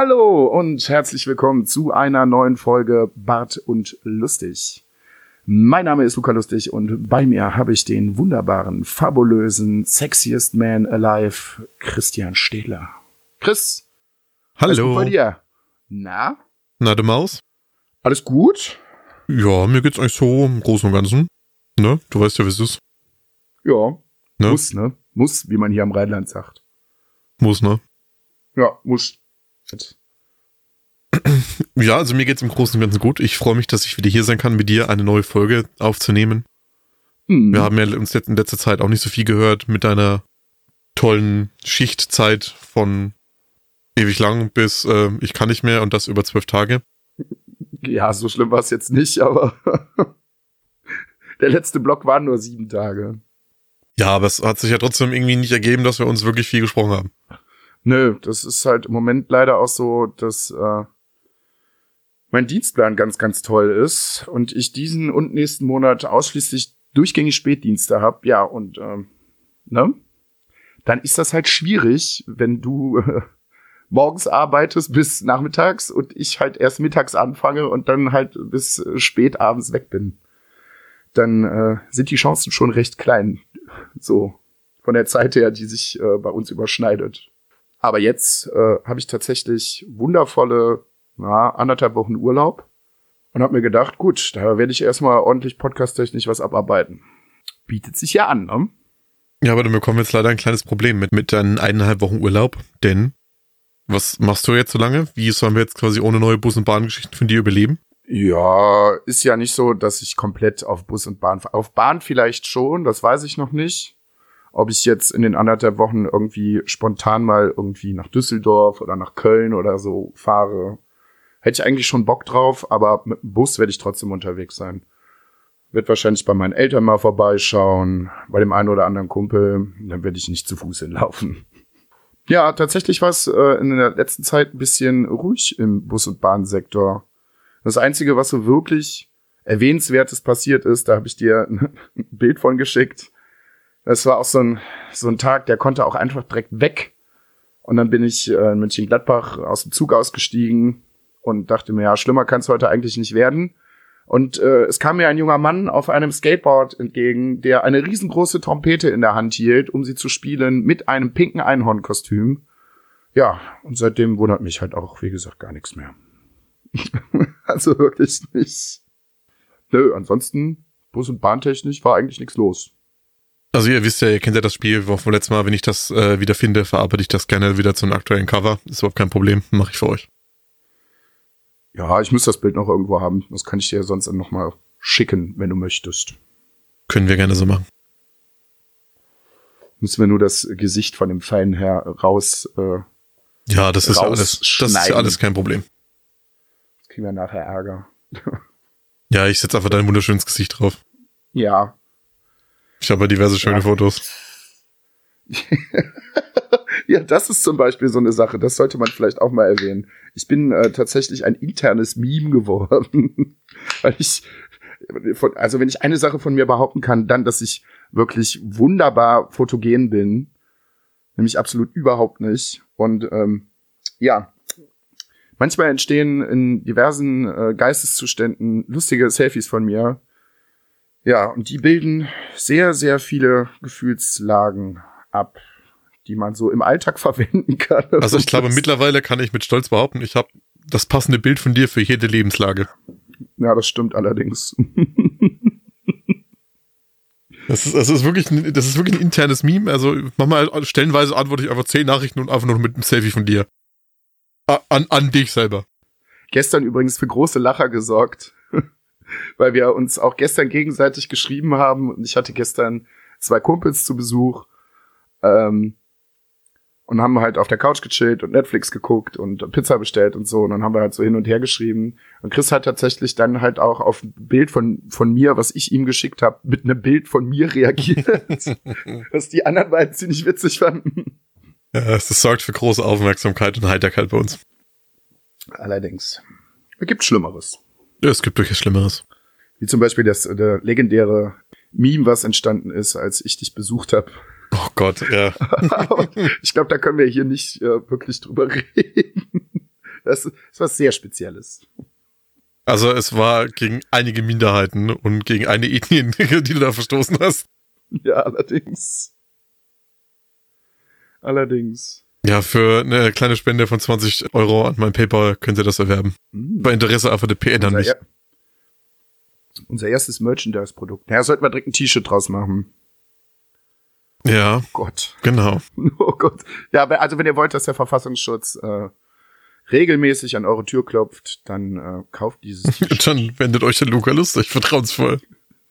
Hallo und herzlich willkommen zu einer neuen Folge Bart und Lustig. Mein Name ist Luca Lustig und bei mir habe ich den wunderbaren, fabulösen, sexiest man alive, Christian Stehler. Chris. Hallo. Bei dir? Na? Na, du Maus? Alles gut? Ja, mir geht's eigentlich so im Großen und Ganzen. Ne? Du weißt ja, wie es ist. Ja. Ne? Muss, ne? Muss, wie man hier am Rheinland sagt. Muss, ne? Ja, muss. Ja, also mir geht's im Großen und Ganzen gut. Ich freue mich, dass ich wieder hier sein kann, mit dir eine neue Folge aufzunehmen. Hm. Wir haben ja uns in letzter Zeit auch nicht so viel gehört mit deiner tollen Schichtzeit von ewig lang bis äh, ich kann nicht mehr und das über zwölf Tage. Ja, so schlimm war es jetzt nicht, aber der letzte Block waren nur sieben Tage. Ja, aber es hat sich ja trotzdem irgendwie nicht ergeben, dass wir uns wirklich viel gesprochen haben. Nö, das ist halt im Moment leider auch so, dass äh, mein Dienstplan ganz, ganz toll ist und ich diesen und nächsten Monat ausschließlich durchgängig Spätdienste habe. Ja, und ähm, ne? Dann ist das halt schwierig, wenn du äh, morgens arbeitest bis nachmittags und ich halt erst mittags anfange und dann halt bis äh, spät abends weg bin. Dann äh, sind die Chancen schon recht klein. So von der Zeit her, die sich äh, bei uns überschneidet. Aber jetzt äh, habe ich tatsächlich wundervolle na, anderthalb Wochen Urlaub und habe mir gedacht, gut, da werde ich erstmal ordentlich podcasttechnisch was abarbeiten. Bietet sich ja an, ne? Ja, aber dann bekommen wir jetzt leider ein kleines Problem mit, mit deinen eineinhalb Wochen Urlaub, denn was machst du jetzt so lange? Wie sollen wir jetzt quasi ohne neue Bus- und Bahngeschichten von dir überleben? Ja, ist ja nicht so, dass ich komplett auf Bus und Bahn fahre. Auf Bahn vielleicht schon, das weiß ich noch nicht. Ob ich jetzt in den anderthalb Wochen irgendwie spontan mal irgendwie nach Düsseldorf oder nach Köln oder so fahre, hätte ich eigentlich schon Bock drauf, aber mit dem Bus werde ich trotzdem unterwegs sein. Wird wahrscheinlich bei meinen Eltern mal vorbeischauen, bei dem einen oder anderen Kumpel, dann werde ich nicht zu Fuß hinlaufen. Ja, tatsächlich war es äh, in der letzten Zeit ein bisschen ruhig im Bus- und Bahnsektor. Das Einzige, was so wirklich erwähnenswertes passiert ist, da habe ich dir ein Bild von geschickt. Das war auch so ein, so ein Tag, der konnte auch einfach direkt weg. Und dann bin ich äh, in Mönchengladbach aus dem Zug ausgestiegen und dachte mir, ja, schlimmer kann es heute eigentlich nicht werden. Und äh, es kam mir ein junger Mann auf einem Skateboard entgegen, der eine riesengroße Trompete in der Hand hielt, um sie zu spielen, mit einem pinken Einhornkostüm. Ja, und seitdem wundert mich halt auch, wie gesagt, gar nichts mehr. also wirklich nicht. Nö, ansonsten, Bus- und Bahntechnisch war eigentlich nichts los. Also ihr wisst ja, ihr kennt ja das Spiel vom letzten Mal, wenn ich das äh, wieder finde, verarbeite ich das gerne wieder zu einem aktuellen Cover. Ist überhaupt kein Problem, mache ich für euch. Ja, ich muss das Bild noch irgendwo haben. Das kann ich dir sonst dann noch mal schicken, wenn du möchtest. Können wir gerne so machen. Müssen wir nur das Gesicht von dem feinen Herr raus. Äh, Ja, das ist alles, das ist ja alles kein Problem. jetzt kriegen wir nachher Ärger. Ja, ich setze einfach dein wunderschönes Gesicht drauf. Ja. Ich habe diverse schöne Ja. Fotos. Ja, das ist zum Beispiel so eine Sache. Das sollte man vielleicht auch mal erwähnen. Ich bin äh, tatsächlich ein internes Meme geworden, weil ich von, also wenn ich eine Sache von mir behaupten kann, dann, dass ich wirklich wunderbar fotogen bin, nämlich absolut überhaupt nicht. Und ähm, ja, manchmal entstehen in diversen äh, Geisteszuständen lustige Selfies von mir. Ja, und die bilden sehr, sehr viele Gefühlslagen ab, die man so im Alltag verwenden kann. Also ich glaube, mittlerweile kann ich mit Stolz behaupten, ich habe das passende Bild von dir für jede Lebenslage. Ja, das stimmt allerdings. Das ist, das ist wirklich, ein, das ist wirklich ein internes Meme. Also manchmal stellenweise antworte ich einfach zehn Nachrichten und einfach nur mit einem Selfie von dir. An, an dich selber. gestern übrigens für große Lacher gesorgt, weil wir uns auch gestern gegenseitig geschrieben haben und ich hatte gestern zwei Kumpels zu Besuch. Ähm, und haben halt auf der Couch gechillt und Netflix geguckt und Pizza bestellt und so. Und dann haben wir halt so hin und her geschrieben. Und Chris hat tatsächlich dann halt auch auf ein Bild von, von mir, was ich ihm geschickt habe, mit einem Bild von mir reagiert. was die anderen beiden ziemlich witzig fanden. Ja, das sorgt für große Aufmerksamkeit und Heiterkeit bei uns. Allerdings. Es gibt Schlimmeres. Ja, es gibt durchaus Schlimmeres. Wie zum Beispiel das der legendäre Meme, was entstanden ist, als ich dich besucht habe. Oh Gott, ja. ich glaube, da können wir hier nicht äh, wirklich drüber reden. Das, das ist was sehr Spezielles. Also es war gegen einige Minderheiten und gegen eine Ethnie, die du da verstoßen hast. Ja, allerdings. Allerdings. Ja, für eine kleine Spende von 20 Euro an mein PayPal könnt ihr das erwerben. Hm. Bei Interesse einfach der PN dann Unser, nicht. er unser erstes Merchandise-Produkt. Ja, sollten wir direkt ein T-Shirt draus machen. Ja, Oh Gott. genau. Oh Gott. Ja, also wenn ihr wollt, dass der Verfassungsschutz äh, regelmäßig an eure Tür klopft, dann äh, kauft dieses T-Shirt. Dann wendet euch der Luca lustig, vertrauensvoll.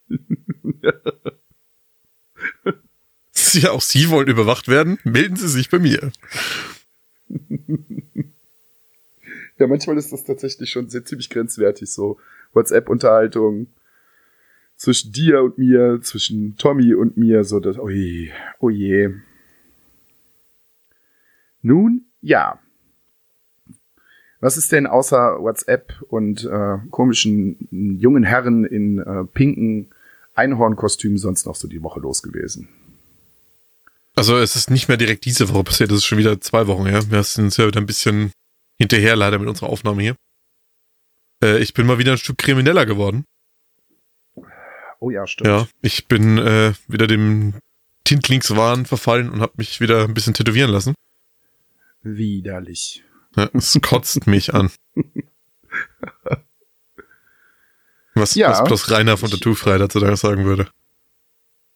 ja, auch Sie wollen überwacht werden? Melden Sie sich bei mir. Ja, manchmal ist das tatsächlich schon sehr ziemlich grenzwertig, so WhatsApp-Unterhaltung zwischen dir und mir, zwischen Tommy und mir, so das, oh je, oh je. Nun, ja. Was ist denn außer WhatsApp und äh, komischen jungen Herren in äh, pinken Einhornkostümen sonst noch so die Woche los gewesen? Also es ist nicht mehr direkt diese Woche passiert, das ist schon wieder zwei Wochen her. Wir sind ja wieder ein bisschen hinterher leider mit unserer Aufnahme hier. Äh, ich bin mal wieder ein Stück krimineller geworden. Oh ja, stimmt. Ja, ich bin äh, wieder dem Tintlingswahn verfallen und habe mich wieder ein bisschen tätowieren lassen. Widerlich. Ja, es kotzt mich an. Was, Ja. was bloß Rainer von Tattoo frei dazu sagen würde.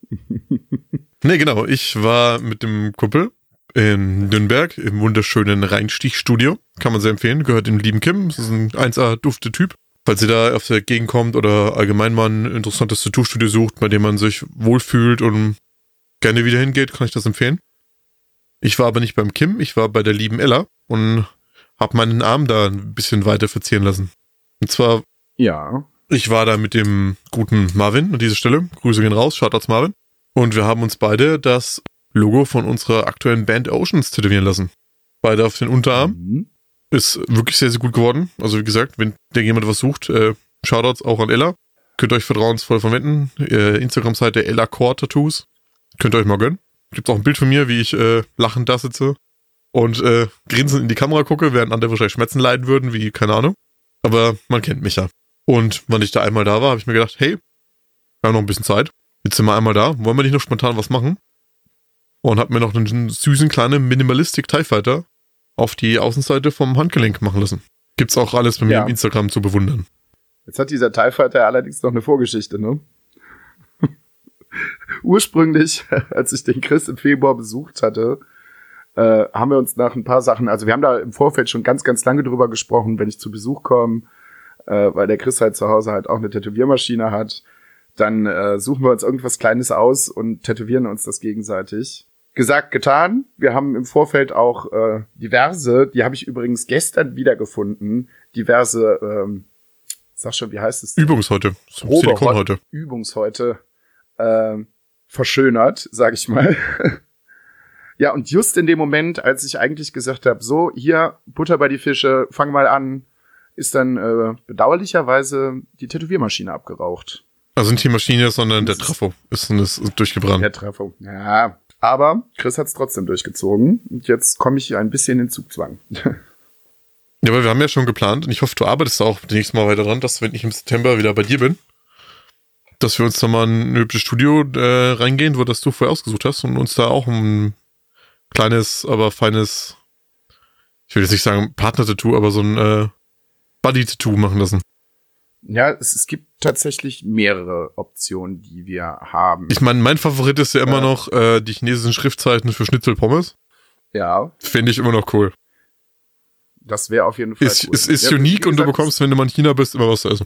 nee, genau. Ich war mit dem Kumpel in Nürnberg im wunderschönen Reinstichstudio. Kann man sehr empfehlen. Gehört dem lieben Kim. Das ist ein 1A dufte Typ. Falls ihr da auf der Gegend kommt oder allgemein mal ein interessantes Tattoo-Studio sucht, bei dem man sich wohlfühlt und gerne wieder hingeht, kann ich das empfehlen. Ich war aber nicht beim Kim, ich war bei der lieben Ella und hab meinen Arm da ein bisschen weiter verzieren lassen. Und zwar Ja. ich war da mit dem guten Marvin an dieser Stelle. Grüße gehen raus, Shoutouts Marvin. Und wir haben uns beide das Logo von unserer aktuellen Band Oceans tätowieren lassen. Beide auf den Unterarm. Mhm. Ist wirklich sehr, sehr gut geworden. Also wie gesagt, wenn der jemand was sucht, äh, Shoutouts auch an Ella. Könnt ihr euch vertrauensvoll verwenden. Äh, Instagram-Seite Ella Core Tattoos. Könnt ihr euch mal gönnen. Gibt's auch ein Bild von mir, wie ich äh, lachend da sitze und äh, grinsend in die Kamera gucke, während andere wahrscheinlich Schmerzen leiden würden, wie, keine Ahnung. Aber man kennt mich ja. Und wenn ich da einmal da war, habe ich mir gedacht, hey, wir haben noch ein bisschen Zeit. Jetzt sind wir einmal da. Wollen wir nicht noch spontan was machen? Und hab mir noch einen süßen kleinen Minimalistic TIE Fighter auf die Außenseite vom Handgelenk machen lassen. Gibt's auch alles bei mir Ja. im Instagram zu bewundern. Jetzt hat dieser TIE Fighter allerdings noch eine Vorgeschichte, ne? Ursprünglich, als ich den Chris im Februar besucht hatte, äh, haben wir uns nach ein paar Sachen, also wir haben da im Vorfeld schon ganz, ganz lange drüber gesprochen, wenn ich zu Besuch komme, äh, weil der Chris halt zu Hause halt auch eine Tätowiermaschine hat, dann äh, suchen wir uns irgendwas Kleines aus und tätowieren uns das gegenseitig. Gesagt, getan. Wir haben im Vorfeld auch äh, diverse, die habe ich übrigens gestern wiedergefunden, diverse, ähm, sag schon, wie heißt es? Übungshäute. Silikonhäute. Übungshäute ähm, verschönert, sag ich mal. ja, und just in dem Moment, als ich eigentlich gesagt habe, so, hier, Butter bei die Fische, fang mal an, ist dann äh, bedauerlicherweise die Tätowiermaschine abgeraucht. Also nicht die Maschine, sondern der Trafo ist, ist durchgebrannt. Der Treffer. Ja, aber Chris hat's trotzdem durchgezogen. Und jetzt komme ich ein bisschen in Zugzwang. Ja, aber wir haben ja schon geplant und ich hoffe, du arbeitest auch nächstes Mal weiter dran, dass wenn ich im September wieder bei dir bin, dass wir uns da mal in ein hübsches Studio äh, reingehen, wo das du vorher ausgesucht hast und uns da auch ein kleines, aber feines, ich will jetzt nicht sagen Partner-Tattoo, aber so ein äh, Buddy-Tattoo machen lassen. ja, es, es gibt tatsächlich mehrere Optionen, die wir haben. Ich meine, mein Favorit ist ja immer Ja. noch äh, die chinesischen Schriftzeichen für Schnitzelpommes. ja, Finde ich immer noch cool. das wäre auf jeden Fall Ist, cool. ist, ist Ja, unique wie und du gesagt, bekommst, wenn du mal in China bist, immer was zu essen.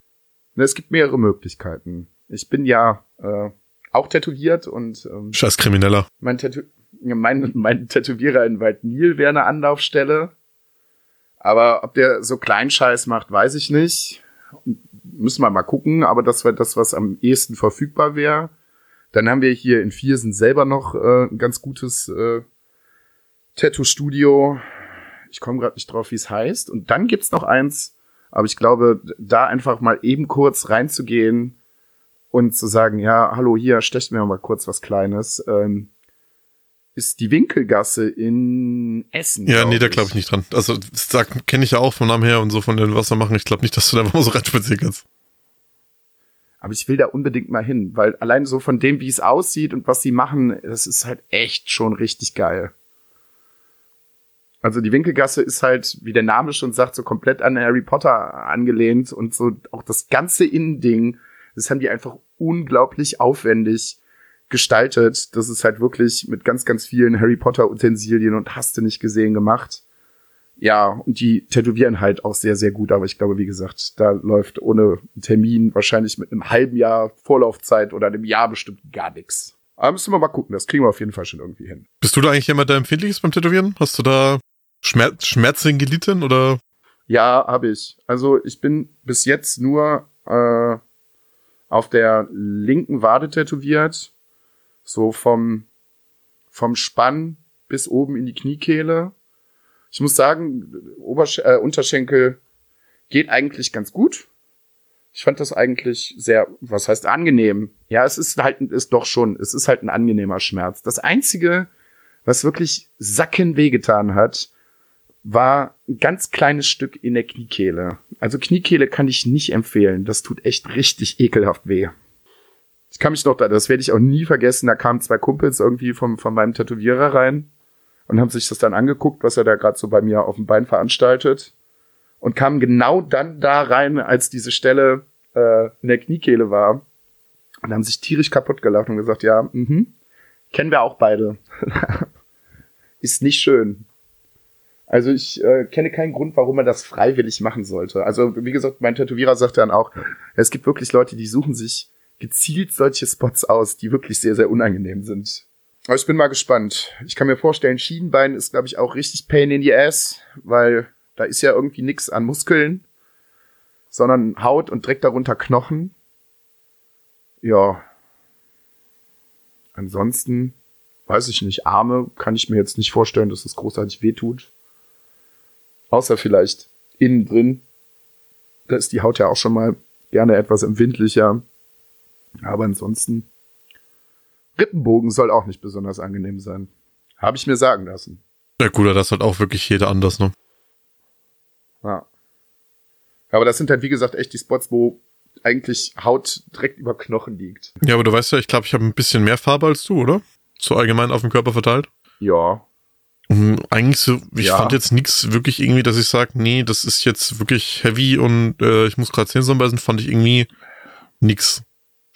Es gibt mehrere Möglichkeiten. Ich bin ja äh, auch tätowiert und ähm, Scheiß Krimineller. mein, Tätow mein, mein Tätowierer in Waldnil wäre eine Anlaufstelle. Aber ob der so Kleinscheiß macht, weiß ich nicht. Müssen wir mal gucken, aber das wäre das, was am ehesten verfügbar wäre. Dann haben wir hier in Viersen selber noch äh, ein ganz gutes äh, Tattoo-Studio. Ich komme gerade nicht drauf, wie es heißt. Und dann gibt's noch eins, aber ich glaube, da einfach mal eben kurz reinzugehen und zu sagen, ja, hallo, hier, stecht mir mal kurz was Kleines, ähm, ist die Winkelgasse in Essen. Ja, nee, da glaube ich nicht dran. Also, das kenne ich ja auch vom Namen her und so von den Wassermachen. Ich glaube nicht, dass du da mal so reinspazieren kannst. Aber ich will da unbedingt mal hin, weil allein so von dem, wie es aussieht und was sie machen, das ist halt echt schon richtig geil. Also die Winkelgasse ist halt, wie der Name schon sagt, so komplett an Harry Potter angelehnt und so auch das ganze Innending, das haben die einfach unglaublich aufwendig gestaltet. Das ist halt wirklich mit ganz, ganz vielen Harry Potter Utensilien und hast du nicht gesehen gemacht. Ja, und die tätowieren halt auch sehr, sehr gut, aber ich glaube, wie gesagt, da läuft ohne Termin wahrscheinlich mit einem halben Jahr Vorlaufzeit oder einem Jahr bestimmt gar nichts. Aber müssen wir mal gucken, das kriegen wir auf jeden Fall schon irgendwie hin. Bist du da eigentlich jemand, der empfindlich ist beim Tätowieren? Hast du da Schmerz, Schmerzen gelitten oder? Ja, habe ich. Also ich bin bis jetzt nur äh, auf der linken Wade tätowiert, so vom vom Spann bis oben in die Kniekehle. Ich muss sagen, Obersch äh, Unterschenkel geht eigentlich ganz gut. Ich fand das eigentlich sehr, was heißt angenehm? Ja, es ist halt, ist doch schon, es ist halt ein angenehmer Schmerz. Das einzige, was wirklich sacken wehgetan hat, war ein ganz kleines Stück in der Kniekehle. Also Kniekehle kann ich nicht empfehlen. Das tut echt richtig ekelhaft weh. Ich kann mich noch, da, das werde ich auch nie vergessen, da kamen zwei Kumpels irgendwie vom, von meinem Tätowierer rein und haben sich das dann angeguckt, was er da gerade so bei mir auf dem Bein veranstaltet und kamen genau dann da rein, als diese Stelle äh, in der Kniekehle war und haben sich tierisch kaputt gelacht und gesagt, ja, mhm, kennen wir auch beide. Ist nicht schön. Also ich äh, kenne keinen Grund, warum man das freiwillig machen sollte. Also wie gesagt, mein Tätowierer sagte dann auch, es gibt wirklich Leute, die suchen sich gezielt solche Spots aus, die wirklich sehr, sehr unangenehm sind. Aber ich bin mal gespannt. Ich kann mir vorstellen, Schienbein ist, glaube ich, auch richtig Pain in the Ass, weil da ist ja irgendwie nix an Muskeln, sondern Haut und direkt darunter Knochen. Ja. Ansonsten weiß ich nicht. Arme kann ich mir jetzt nicht vorstellen, dass es großartig wehtut. Außer vielleicht innen drin. Da ist die Haut ja auch schon mal gerne etwas empfindlicher. Aber ansonsten, Rippenbogen soll auch nicht besonders angenehm sein. Habe ich mir sagen lassen. Ja gut, das hat auch wirklich jeder anders, ne? Ja. Aber das sind halt, wie gesagt, echt die Spots, wo eigentlich Haut direkt über Knochen liegt. Ja, aber du weißt ja, ich glaube, ich habe ein bisschen mehr Farbe als du, oder? So allgemein auf dem Körper verteilt. Ja. Mhm, eigentlich so, ich Ja. fand jetzt nichts wirklich irgendwie, dass ich sage, nee, das ist jetzt wirklich heavy und äh, ich muss gerade Zähne zusammenbeißen, fand ich irgendwie nix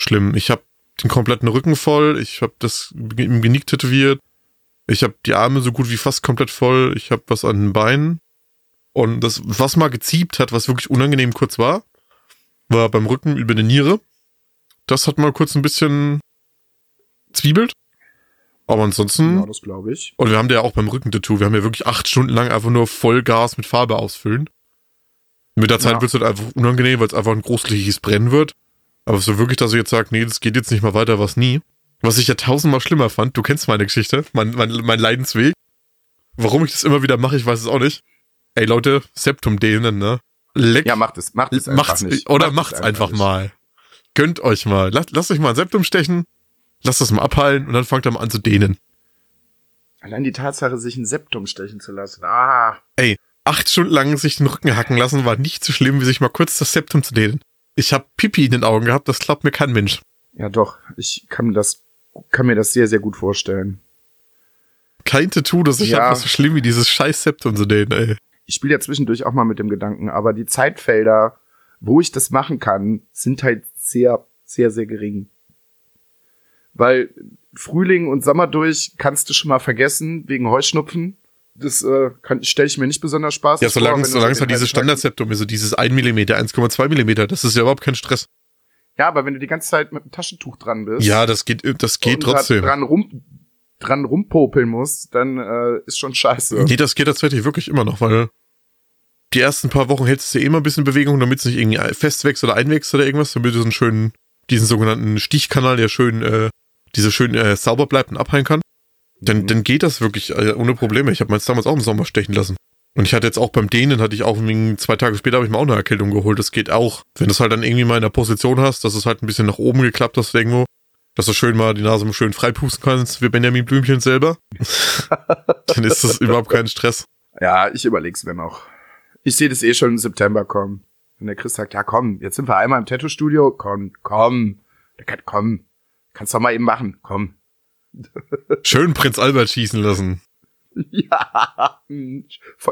schlimm. Ich habe den kompletten Rücken voll, ich habe das im Genick tätowiert, ich habe die Arme so gut wie fast komplett voll, ich habe was an den Beinen und das, was mal geziebt hat, was wirklich unangenehm kurz war, war beim Rücken über die Niere. Das hat mal kurz ein bisschen zwiebelt. Aber ansonsten Ja, das glaube ich. und wir haben ja auch beim Rückentattoo, wir haben ja wirklich acht Stunden lang einfach nur Vollgas mit Farbe ausfüllen. Mit der Zeit Ja. wird es halt einfach unangenehm, weil es einfach ein großflächiges Brennen wird. Aber so wirklich, dass ich jetzt sage, nee, das geht jetzt nicht mal weiter, was nie. Was ich ja tausendmal schlimmer fand, du kennst meine Geschichte, mein, mein, mein Leidensweg. Warum ich das immer wieder mache, ich weiß es auch nicht. Ey Leute, Septum dehnen, ne? Leck, Ja, macht es, macht es einfach macht's, nicht. oder Macht es macht's einfach nicht. mal. Gönnt euch mal. Lasst, lasst euch mal ein Septum stechen, lasst das mal abheilen und dann fangt ihr mal an zu dehnen. Allein die Tatsache, sich ein Septum stechen zu lassen. Ah. Ey, acht Stunden lang sich den Rücken hacken lassen, war nicht so schlimm, wie sich mal kurz das Septum zu dehnen. Ich hab Pipi in den Augen gehabt, das glaubt mir kein Mensch. Ja, doch. Ich kann mir das, kann mir das sehr, sehr gut vorstellen. Kein Tattoo, das ich Ja. hab, was so schlimm wie dieses scheiß Septum zu dehnen, ey. Ich spiele ja zwischendurch auch mal mit dem Gedanken, aber die Zeitfelder, wo ich das machen kann, sind halt sehr, sehr, sehr gering. Weil Frühling und Sommer durch kannst du schon mal vergessen, wegen Heuschnupfen. Das äh, stelle ich mir nicht besonders Spaß Ja, solange, du solange es so halt Tag- Standardseptum ist, so dieses 1 mm, 1,2 mm, das ist ja überhaupt kein Stress. Ja, aber wenn du die ganze Zeit mit dem Taschentuch dran bist. Ja, das geht, das geht und trotzdem. Dran, rum, dran rumpopeln musst, dann äh, ist schon scheiße. Nee, das geht tatsächlich wirklich immer noch, weil die ersten paar Wochen hältst du ja immer ein bisschen Bewegung, damit es nicht irgendwie festwächst oder einwächst oder irgendwas, damit du so einen schönen, diesen sogenannten Stichkanal, der schön, äh, diese schön äh, sauber bleibt und abheilen kann. Dann, Mhm. dann geht das wirklich äh, ohne Probleme. Ich habe meins damals auch im Sommer stechen lassen. Und ich hatte jetzt auch beim Dehnen, hatte ich auch zwei Tage später habe ich mir auch eine Erkältung geholt. Das geht auch. Wenn du es halt dann irgendwie mal in der Position hast, dass es halt ein bisschen nach oben geklappt hast irgendwo, dass du schön mal die Nase mal schön freipusten kannst, wie Benjamin Blümchen selber, dann ist das überhaupt kein Stress. Ja, ich überleg's mir noch. Ich sehe das eh schon im September kommen. Wenn der Chris sagt, ja komm, jetzt sind wir einmal im Tattoo-Studio, komm, komm, der kann, komm, kannst doch mal eben machen, komm. Schön Prinz Albert schießen lassen. Ja,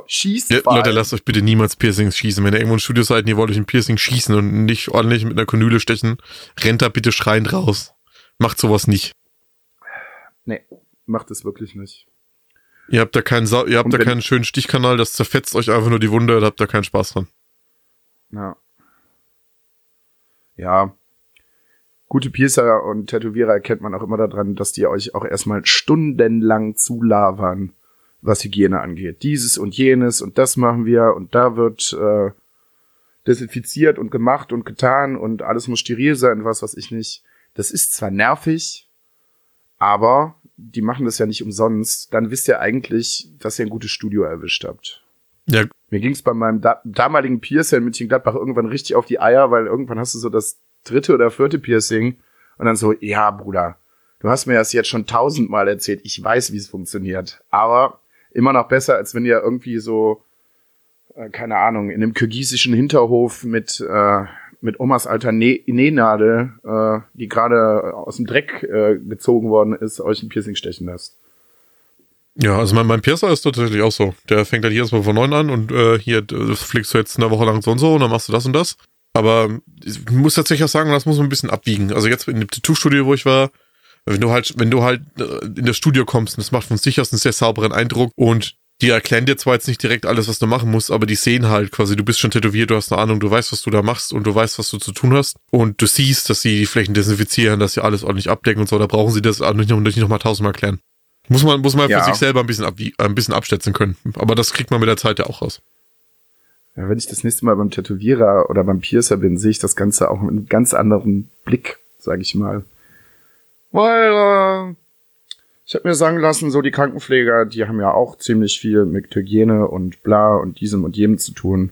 schießt Ja, Leute, lasst euch bitte niemals Piercings schießen. Wenn ihr irgendwo im Studio seid und ihr wollt euch ein Piercing schießen und nicht ordentlich mit einer Kanüle stechen, rennt da bitte schreiend raus. Macht sowas nicht. Nee, macht es wirklich nicht. Ihr habt da keinen, Sa ihr habt da keinen schönen Stichkanal, das zerfetzt euch einfach nur die Wunde, da habt ihr keinen Spaß dran. Ja. Ja. Gute Piercer und Tätowierer erkennt man auch immer daran, dass die euch auch erstmal stundenlang zulabern, was Hygiene angeht. Dieses und jenes und das machen wir und da wird äh, desinfiziert und gemacht und getan und alles muss steril sein, was weiß ich nicht. Das ist zwar nervig, aber die machen das ja nicht umsonst. Dann wisst ihr eigentlich, dass ihr ein gutes Studio erwischt habt. Ja, Mir ging's bei meinem da damaligen Piercer in München-Gladbach irgendwann richtig auf die Eier, weil irgendwann hast du so das dritte oder vierte Piercing und dann so, ja, Bruder, du hast mir das jetzt schon tausendmal erzählt, ich weiß, wie es funktioniert, aber immer noch besser, als wenn ihr irgendwie so, äh, keine Ahnung, in einem kirgisischen Hinterhof mit, äh, mit Omas alter Nä- Nähnadel, äh, die gerade aus dem Dreck äh, gezogen worden ist, euch ein Piercing stechen lässt. ja, also mein, mein Piercer ist tatsächlich auch so. Der fängt halt jedes Mal von neun an und äh, hier, das fliegst du jetzt eine Woche lang so und so und dann machst du das und das. Aber ich muss tatsächlich auch sagen, das muss man ein bisschen abwiegen. Also jetzt in dem Tattoo-Studio, wo ich war, wenn du halt, wenn du halt äh, in das Studio kommst, und das macht von sich aus einen sehr sauberen Eindruck und die erklären dir zwar jetzt nicht direkt alles, was du machen musst, aber die sehen halt quasi, du bist schon tätowiert, du hast eine Ahnung, du weißt, was du da machst und du weißt, was du zu tun hast und du siehst, dass sie die Flächen desinfizieren, dass sie alles ordentlich abdecken und so, da brauchen sie das nicht noch, nicht noch mal tausendmal erklären. Muss man, muss man Ja. für sich selber ein bisschen, abwie ein bisschen abschätzen können. Aber das kriegt man mit der Zeit ja auch raus. Ja, wenn ich das nächste Mal beim Tätowierer oder beim Piercer bin, sehe ich das Ganze auch mit einem ganz anderen Blick, sage ich mal. Weil äh, ich habe mir sagen lassen, so die Krankenpfleger, die haben ja auch ziemlich viel mit Hygiene und bla und diesem und jenem zu tun.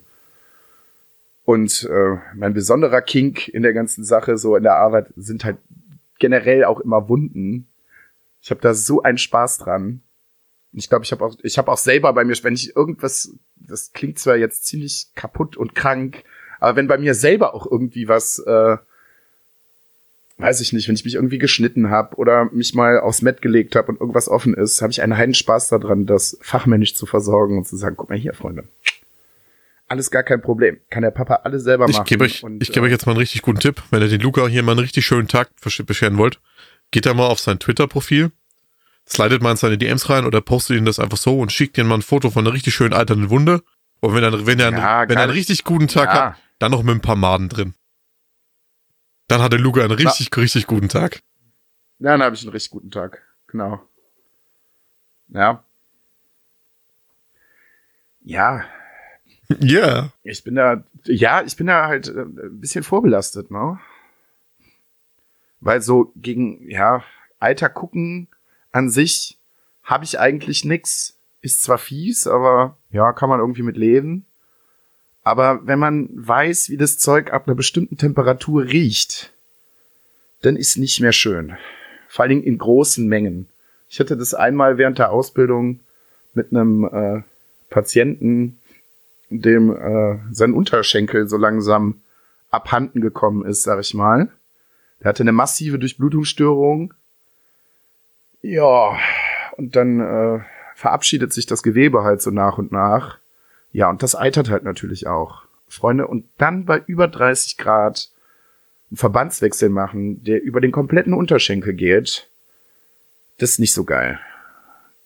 Und äh, mein besonderer Kink in der ganzen Sache, so in der Arbeit, sind halt generell auch immer Wunden. Ich habe da so einen Spaß dran. Ich glaube, ich habe auch, ich habe auch selber bei mir, wenn ich irgendwas, das klingt zwar jetzt ziemlich kaputt und krank, aber wenn bei mir selber auch irgendwie was, äh, weiß ich nicht, wenn ich mich irgendwie geschnitten habe oder mich mal aufs Bett gelegt habe und irgendwas offen ist, habe ich einen heiden Spaß daran, das fachmännisch zu versorgen und zu sagen, guck mal hier, Freunde. Alles gar kein Problem. Kann der Papa alles selber Ich machen. gebe euch, und, ich gebe äh, euch jetzt mal einen richtig guten Tipp. Wenn ihr den Luca hier mal einen richtig schönen Tag bescheren wollt, geht da mal auf sein Twitter-Profil, slidet mal in seine DMs rein oder postet ihm das einfach so und schickt ihm mal ein Foto von einer richtig schön alternden Wunde. Und wenn er, wenn er, Ja, wenn er einen richtig guten Tag Ja. hat, dann noch mit ein paar Maden drin. Dann hat der Luca einen richtig, richtig guten Tag. Ja, dann habe ich einen richtig guten Tag. Genau. Ja. Ja, Ja. ich bin da, ja, ich bin da halt äh, ein bisschen vorbelastet, ne? Weil so gegen, ja, Alter gucken an sich habe ich eigentlich nix. Ist zwar fies, aber ja, kann man irgendwie mit leben. Aber wenn man weiß, wie das Zeug ab einer bestimmten Temperatur riecht, dann ist nicht mehr schön. Vor allen Dingen in großen Mengen. Ich hatte das einmal während der Ausbildung mit einem äh, Patienten, dem äh, sein Unterschenkel so langsam abhanden gekommen ist, sag ich mal. Der hatte eine massive Durchblutungsstörung. Ja, und dann äh, verabschiedet sich das Gewebe halt so nach und nach. Ja, und das eitert halt natürlich auch. Freunde, und dann bei über 30 Grad einen Verbandswechsel machen, der über den kompletten Unterschenkel geht, das ist nicht so geil.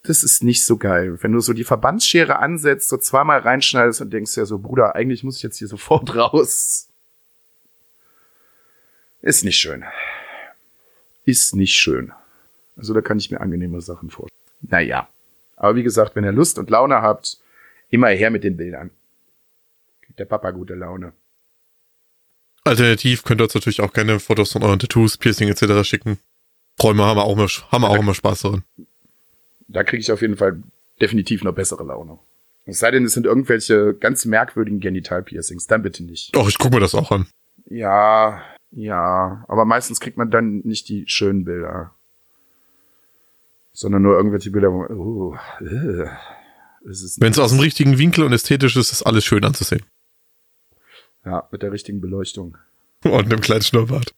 Das ist nicht so geil. Wenn du so die Verbandsschere ansetzt, so zweimal reinschneidest und denkst ja so, Bruder, eigentlich muss ich jetzt hier sofort raus. Ist nicht schön. Ist nicht schön. Also da kann ich mir angenehme Sachen vorstellen. Naja. Aber wie gesagt, wenn ihr Lust und Laune habt, immer her mit den Bildern. Kriegt der Papa gute Laune. Alternativ könnt ihr uns natürlich auch gerne Fotos von euren Tattoos, Piercing etc. schicken. Träume haben wir auch immer, haben wir auch immer Spaß daran. Da kriege ich auf jeden Fall definitiv noch bessere Laune. Es sei denn, es sind irgendwelche ganz merkwürdigen Genital-Piercings, dann bitte nicht. Doch, ich gucke mir das auch an. Ja, ja, aber meistens kriegt man dann nicht die schönen Bilder. Sondern nur irgendwelche Bilder, wo man, oh, äh, Wenn es aus dem richtigen Winkel und ästhetisch ist, ist alles schön anzusehen. Ja, mit der richtigen Beleuchtung. Und einem kleinen Schnurrbart.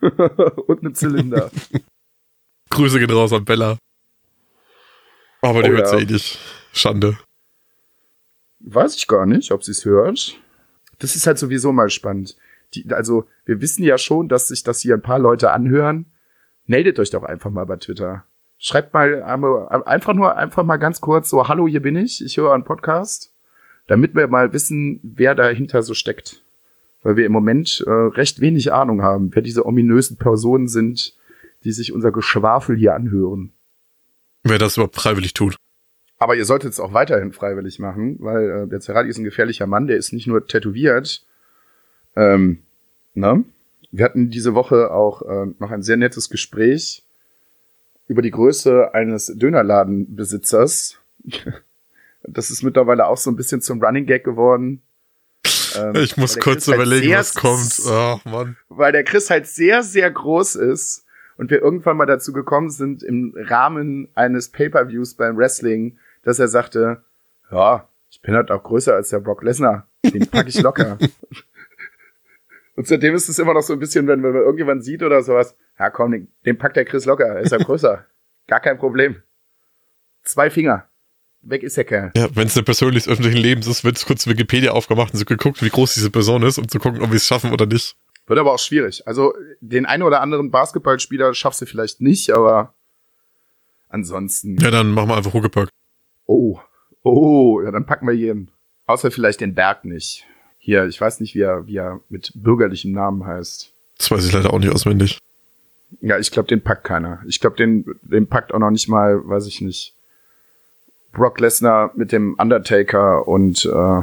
und einem Zylinder. Grüße gehen raus an Bella. Aber die Oh hört's ja. ja eh nicht. Schande. Weiß ich gar nicht, ob sie es hört. Das ist halt sowieso mal spannend. Die, also, wir wissen ja schon, dass sich das hier ein paar Leute anhören. Meldet euch doch einfach mal bei Twitter. Schreibt mal einfach nur einfach mal ganz kurz so, hallo, hier bin ich, ich höre einen Podcast, damit wir mal wissen, wer dahinter so steckt. Weil wir im Moment äh, recht wenig Ahnung haben, wer diese ominösen Personen sind, die sich unser Geschwafel hier anhören. Wer das überhaupt freiwillig tut. Aber ihr solltet es auch weiterhin freiwillig machen, weil äh, der Zerrati ist ein gefährlicher Mann, der ist nicht nur tätowiert. Ähm, ne? Wir hatten diese Woche auch äh, noch ein sehr nettes Gespräch über die Größe eines Dönerladenbesitzers. Das ist mittlerweile auch so ein bisschen zum Running Gag geworden. Ähm, Ich muss kurz Chris halt überlegen, sehr- was kommt. Ach, Mann. weil der Chris halt sehr, sehr groß ist und wir irgendwann mal dazu gekommen sind, im Rahmen eines Pay-Per-Views beim Wrestling, dass er sagte, ja, ich bin halt auch größer als der Brock Lesnar. Den pack ich locker. und seitdem ist es immer noch so ein bisschen, wenn, wenn man irgendjemand sieht oder sowas, ja komm, den, den packt der Chris locker, er ist ja größer. Gar kein Problem. Zwei Finger. Weg ist der Kerl. Ja, wenn es eine Person des öffentlichen Lebens ist, wird kurz Wikipedia aufgemacht und so geguckt, wie groß diese Person ist, um zu gucken, ob wir es schaffen oder nicht. Wird aber auch schwierig. Also den einen oder anderen Basketballspieler schaffst du vielleicht nicht, aber ansonsten. Ja, dann machen wir einfach Huckepack. Oh, oh, ja, dann packen wir jeden. Außer vielleicht den Berg nicht. Hier, ich weiß nicht, wie er, wie er mit bürgerlichem Namen heißt. Das weiß ich leider auch nicht auswendig. Ja, ich glaube, den packt keiner. Ich glaube, den, den packt auch noch nicht mal, weiß ich nicht. Brock Lesnar mit dem Undertaker und äh,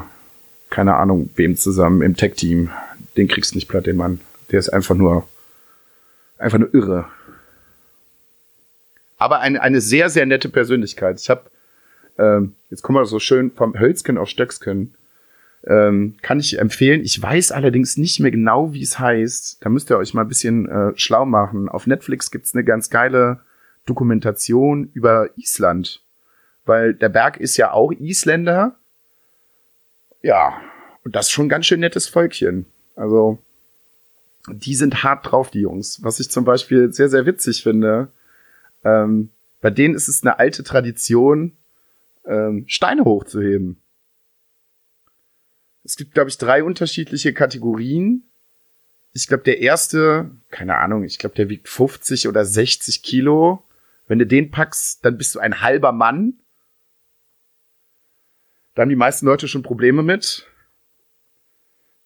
keine Ahnung, wem zusammen im Tech-Team. Den kriegst du nicht platt, den Mann. Der ist einfach nur, einfach nur irre. Aber eine, eine sehr, sehr nette Persönlichkeit. Ich habe, ähm, jetzt kommen wir so schön vom Hölzken auf Stöcksken. Ähm, kann ich empfehlen. Ich weiß allerdings nicht mehr genau, wie es heißt. Da müsst ihr euch mal ein bisschen äh, schlau machen. Auf Netflix gibt's eine ganz geile Dokumentation über Island. Weil der Berg ist ja auch Isländer. Ja, und das ist schon ein ganz schön nettes Völkchen. Also, die sind hart drauf, die Jungs. Was ich zum Beispiel sehr, sehr witzig finde. Ähm, bei denen ist es eine alte Tradition, ähm, Steine hochzuheben. Es gibt, glaube ich, drei unterschiedliche Kategorien. Ich glaube, der erste, keine Ahnung, ich glaube, der wiegt 50 oder 60 Kilo. Wenn du den packst, dann bist du ein halber Mann. Da haben die meisten Leute schon Probleme mit.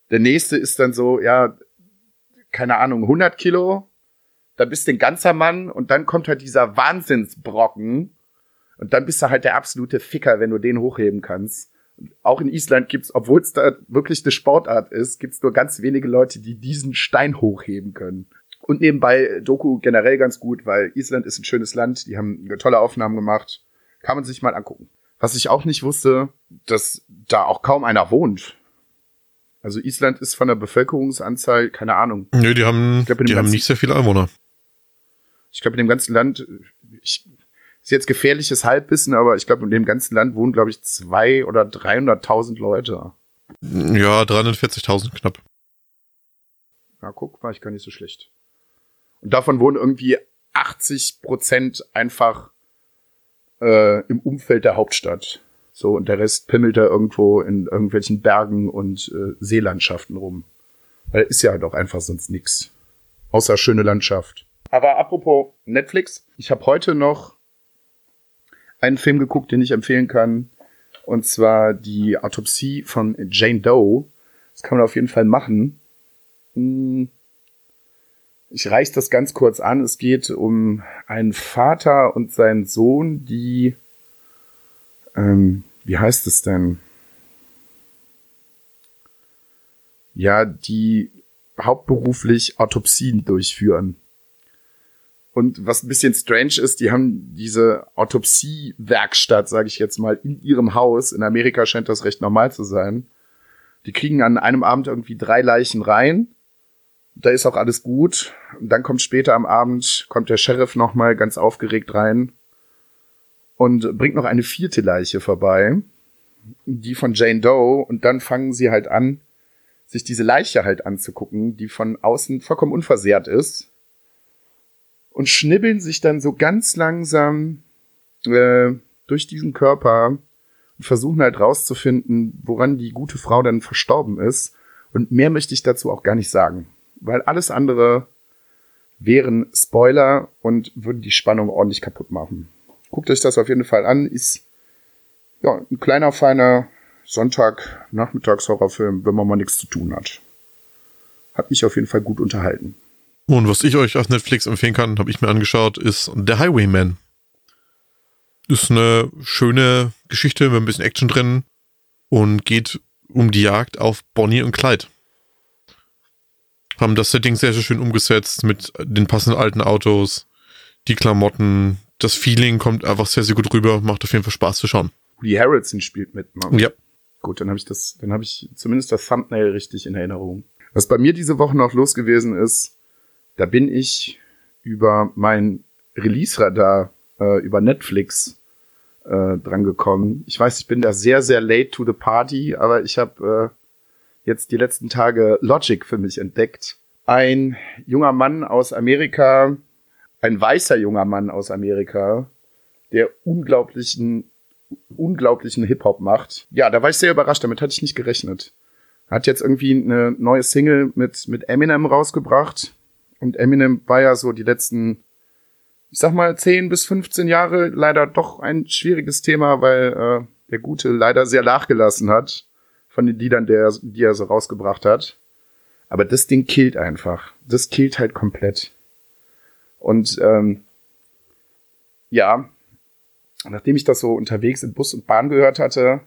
Der nächste ist dann so, ja, keine Ahnung, 100 Kilo. Da bist du ein ganzer Mann und dann kommt halt dieser Wahnsinnsbrocken. Und dann bist du halt der absolute Ficker, wenn du den hochheben kannst. Auch in Island gibt's, obwohl es da wirklich eine Sportart ist, gibt's nur ganz wenige Leute, die diesen Stein hochheben können. Und nebenbei Doku generell ganz gut, weil Island ist ein schönes Land, die haben tolle Aufnahmen gemacht. Kann man sich mal angucken. Was ich auch nicht wusste, dass da auch kaum einer wohnt. Also Island ist von der Bevölkerungsanzahl, keine Ahnung. Nö, die haben, glaub, die haben nicht sehr viele Einwohner. Ich glaube, in dem ganzen Land, ich, ist jetzt gefährliches Halbwissen, aber ich glaube, in dem ganzen Land wohnen, glaube ich, zwei oder 300.000 Leute. Ja, 340.000 knapp. Na, guck, war ich gar nicht so schlecht. Und davon wohnen irgendwie 80 Prozent einfach äh, im Umfeld der Hauptstadt. So, und der Rest pimmelt da irgendwo in irgendwelchen Bergen und äh, Seelandschaften rum. Weil ist ja halt auch einfach sonst nix. Außer schöne Landschaft. Aber apropos Netflix, ich habe heute noch einen Film geguckt, den ich empfehlen kann. Und zwar die Autopsie von Jane Doe. Das kann man auf jeden Fall machen. Hm, Ich reiche das ganz kurz an. Es geht um einen Vater und seinen Sohn, die, ähm, wie heißt es denn? Ja, die hauptberuflich Autopsien durchführen. Und was ein bisschen strange ist, die haben diese Autopsiewerkstatt, sage ich jetzt mal, in ihrem Haus. In Amerika scheint das recht normal zu sein. Die kriegen an einem Abend irgendwie drei Leichen rein. Da ist auch alles gut. Und dann kommt später am Abend, kommt der Sheriff nochmal ganz aufgeregt rein und bringt noch eine vierte Leiche vorbei. Die von Jane Doe. Und dann fangen sie halt an, sich diese Leiche halt anzugucken, die von außen vollkommen unversehrt ist und schnibbeln sich dann so ganz langsam äh, durch diesen Körper und versuchen halt rauszufinden, woran die gute Frau dann verstorben ist. Und mehr möchte ich dazu auch gar nicht sagen, weil alles andere wären Spoiler und würden die Spannung ordentlich kaputt machen. Guckt euch das auf jeden Fall an. Ist ja ein kleiner, feiner Sonntag-Nachmittags-Horrorfilm, wenn man mal nichts zu tun hat. Hat mich auf jeden Fall gut unterhalten. Und was ich euch auf Netflix empfehlen kann, habe ich mir angeschaut, ist The Highwayman. Ist eine schöne Geschichte mit ein bisschen Action drin und geht um die Jagd auf Bonnie und Clyde. Haben das Setting sehr, sehr schön umgesetzt mit den passenden alten Autos, die Klamotten, das Feeling kommt einfach sehr, sehr gut rüber, macht auf jeden Fall Spaß zu schauen. Woody Harrelson spielt mit, ne? Ja. Gut, dann habe ich das, dann habe ich zumindest das Thumbnail richtig in Erinnerung. Was bei mir diese Woche noch los gewesen ist, da bin ich über mein Release-Radar äh, über Netflix äh, dran gekommen. Ich weiß, ich bin da sehr, sehr late to the party, aber ich habe äh, jetzt die letzten Tage Logic für mich entdeckt. Ein junger Mann aus Amerika, ein weißer junger Mann aus Amerika, der unglaublichen, unglaublichen Hip-Hop macht. Ja, da war ich sehr überrascht, damit hatte ich nicht gerechnet. Hat jetzt irgendwie eine neue Single mit, mit Eminem rausgebracht. Und Eminem war ja so die letzten, ich sag mal, 10 bis 15 Jahre leider doch ein schwieriges Thema, weil äh, der Gute leider sehr nachgelassen hat von den Liedern, der, die er so rausgebracht hat. Aber das Ding killt einfach. Das killt halt komplett. Und ähm, ja, nachdem ich das so unterwegs in Bus und Bahn gehört hatte,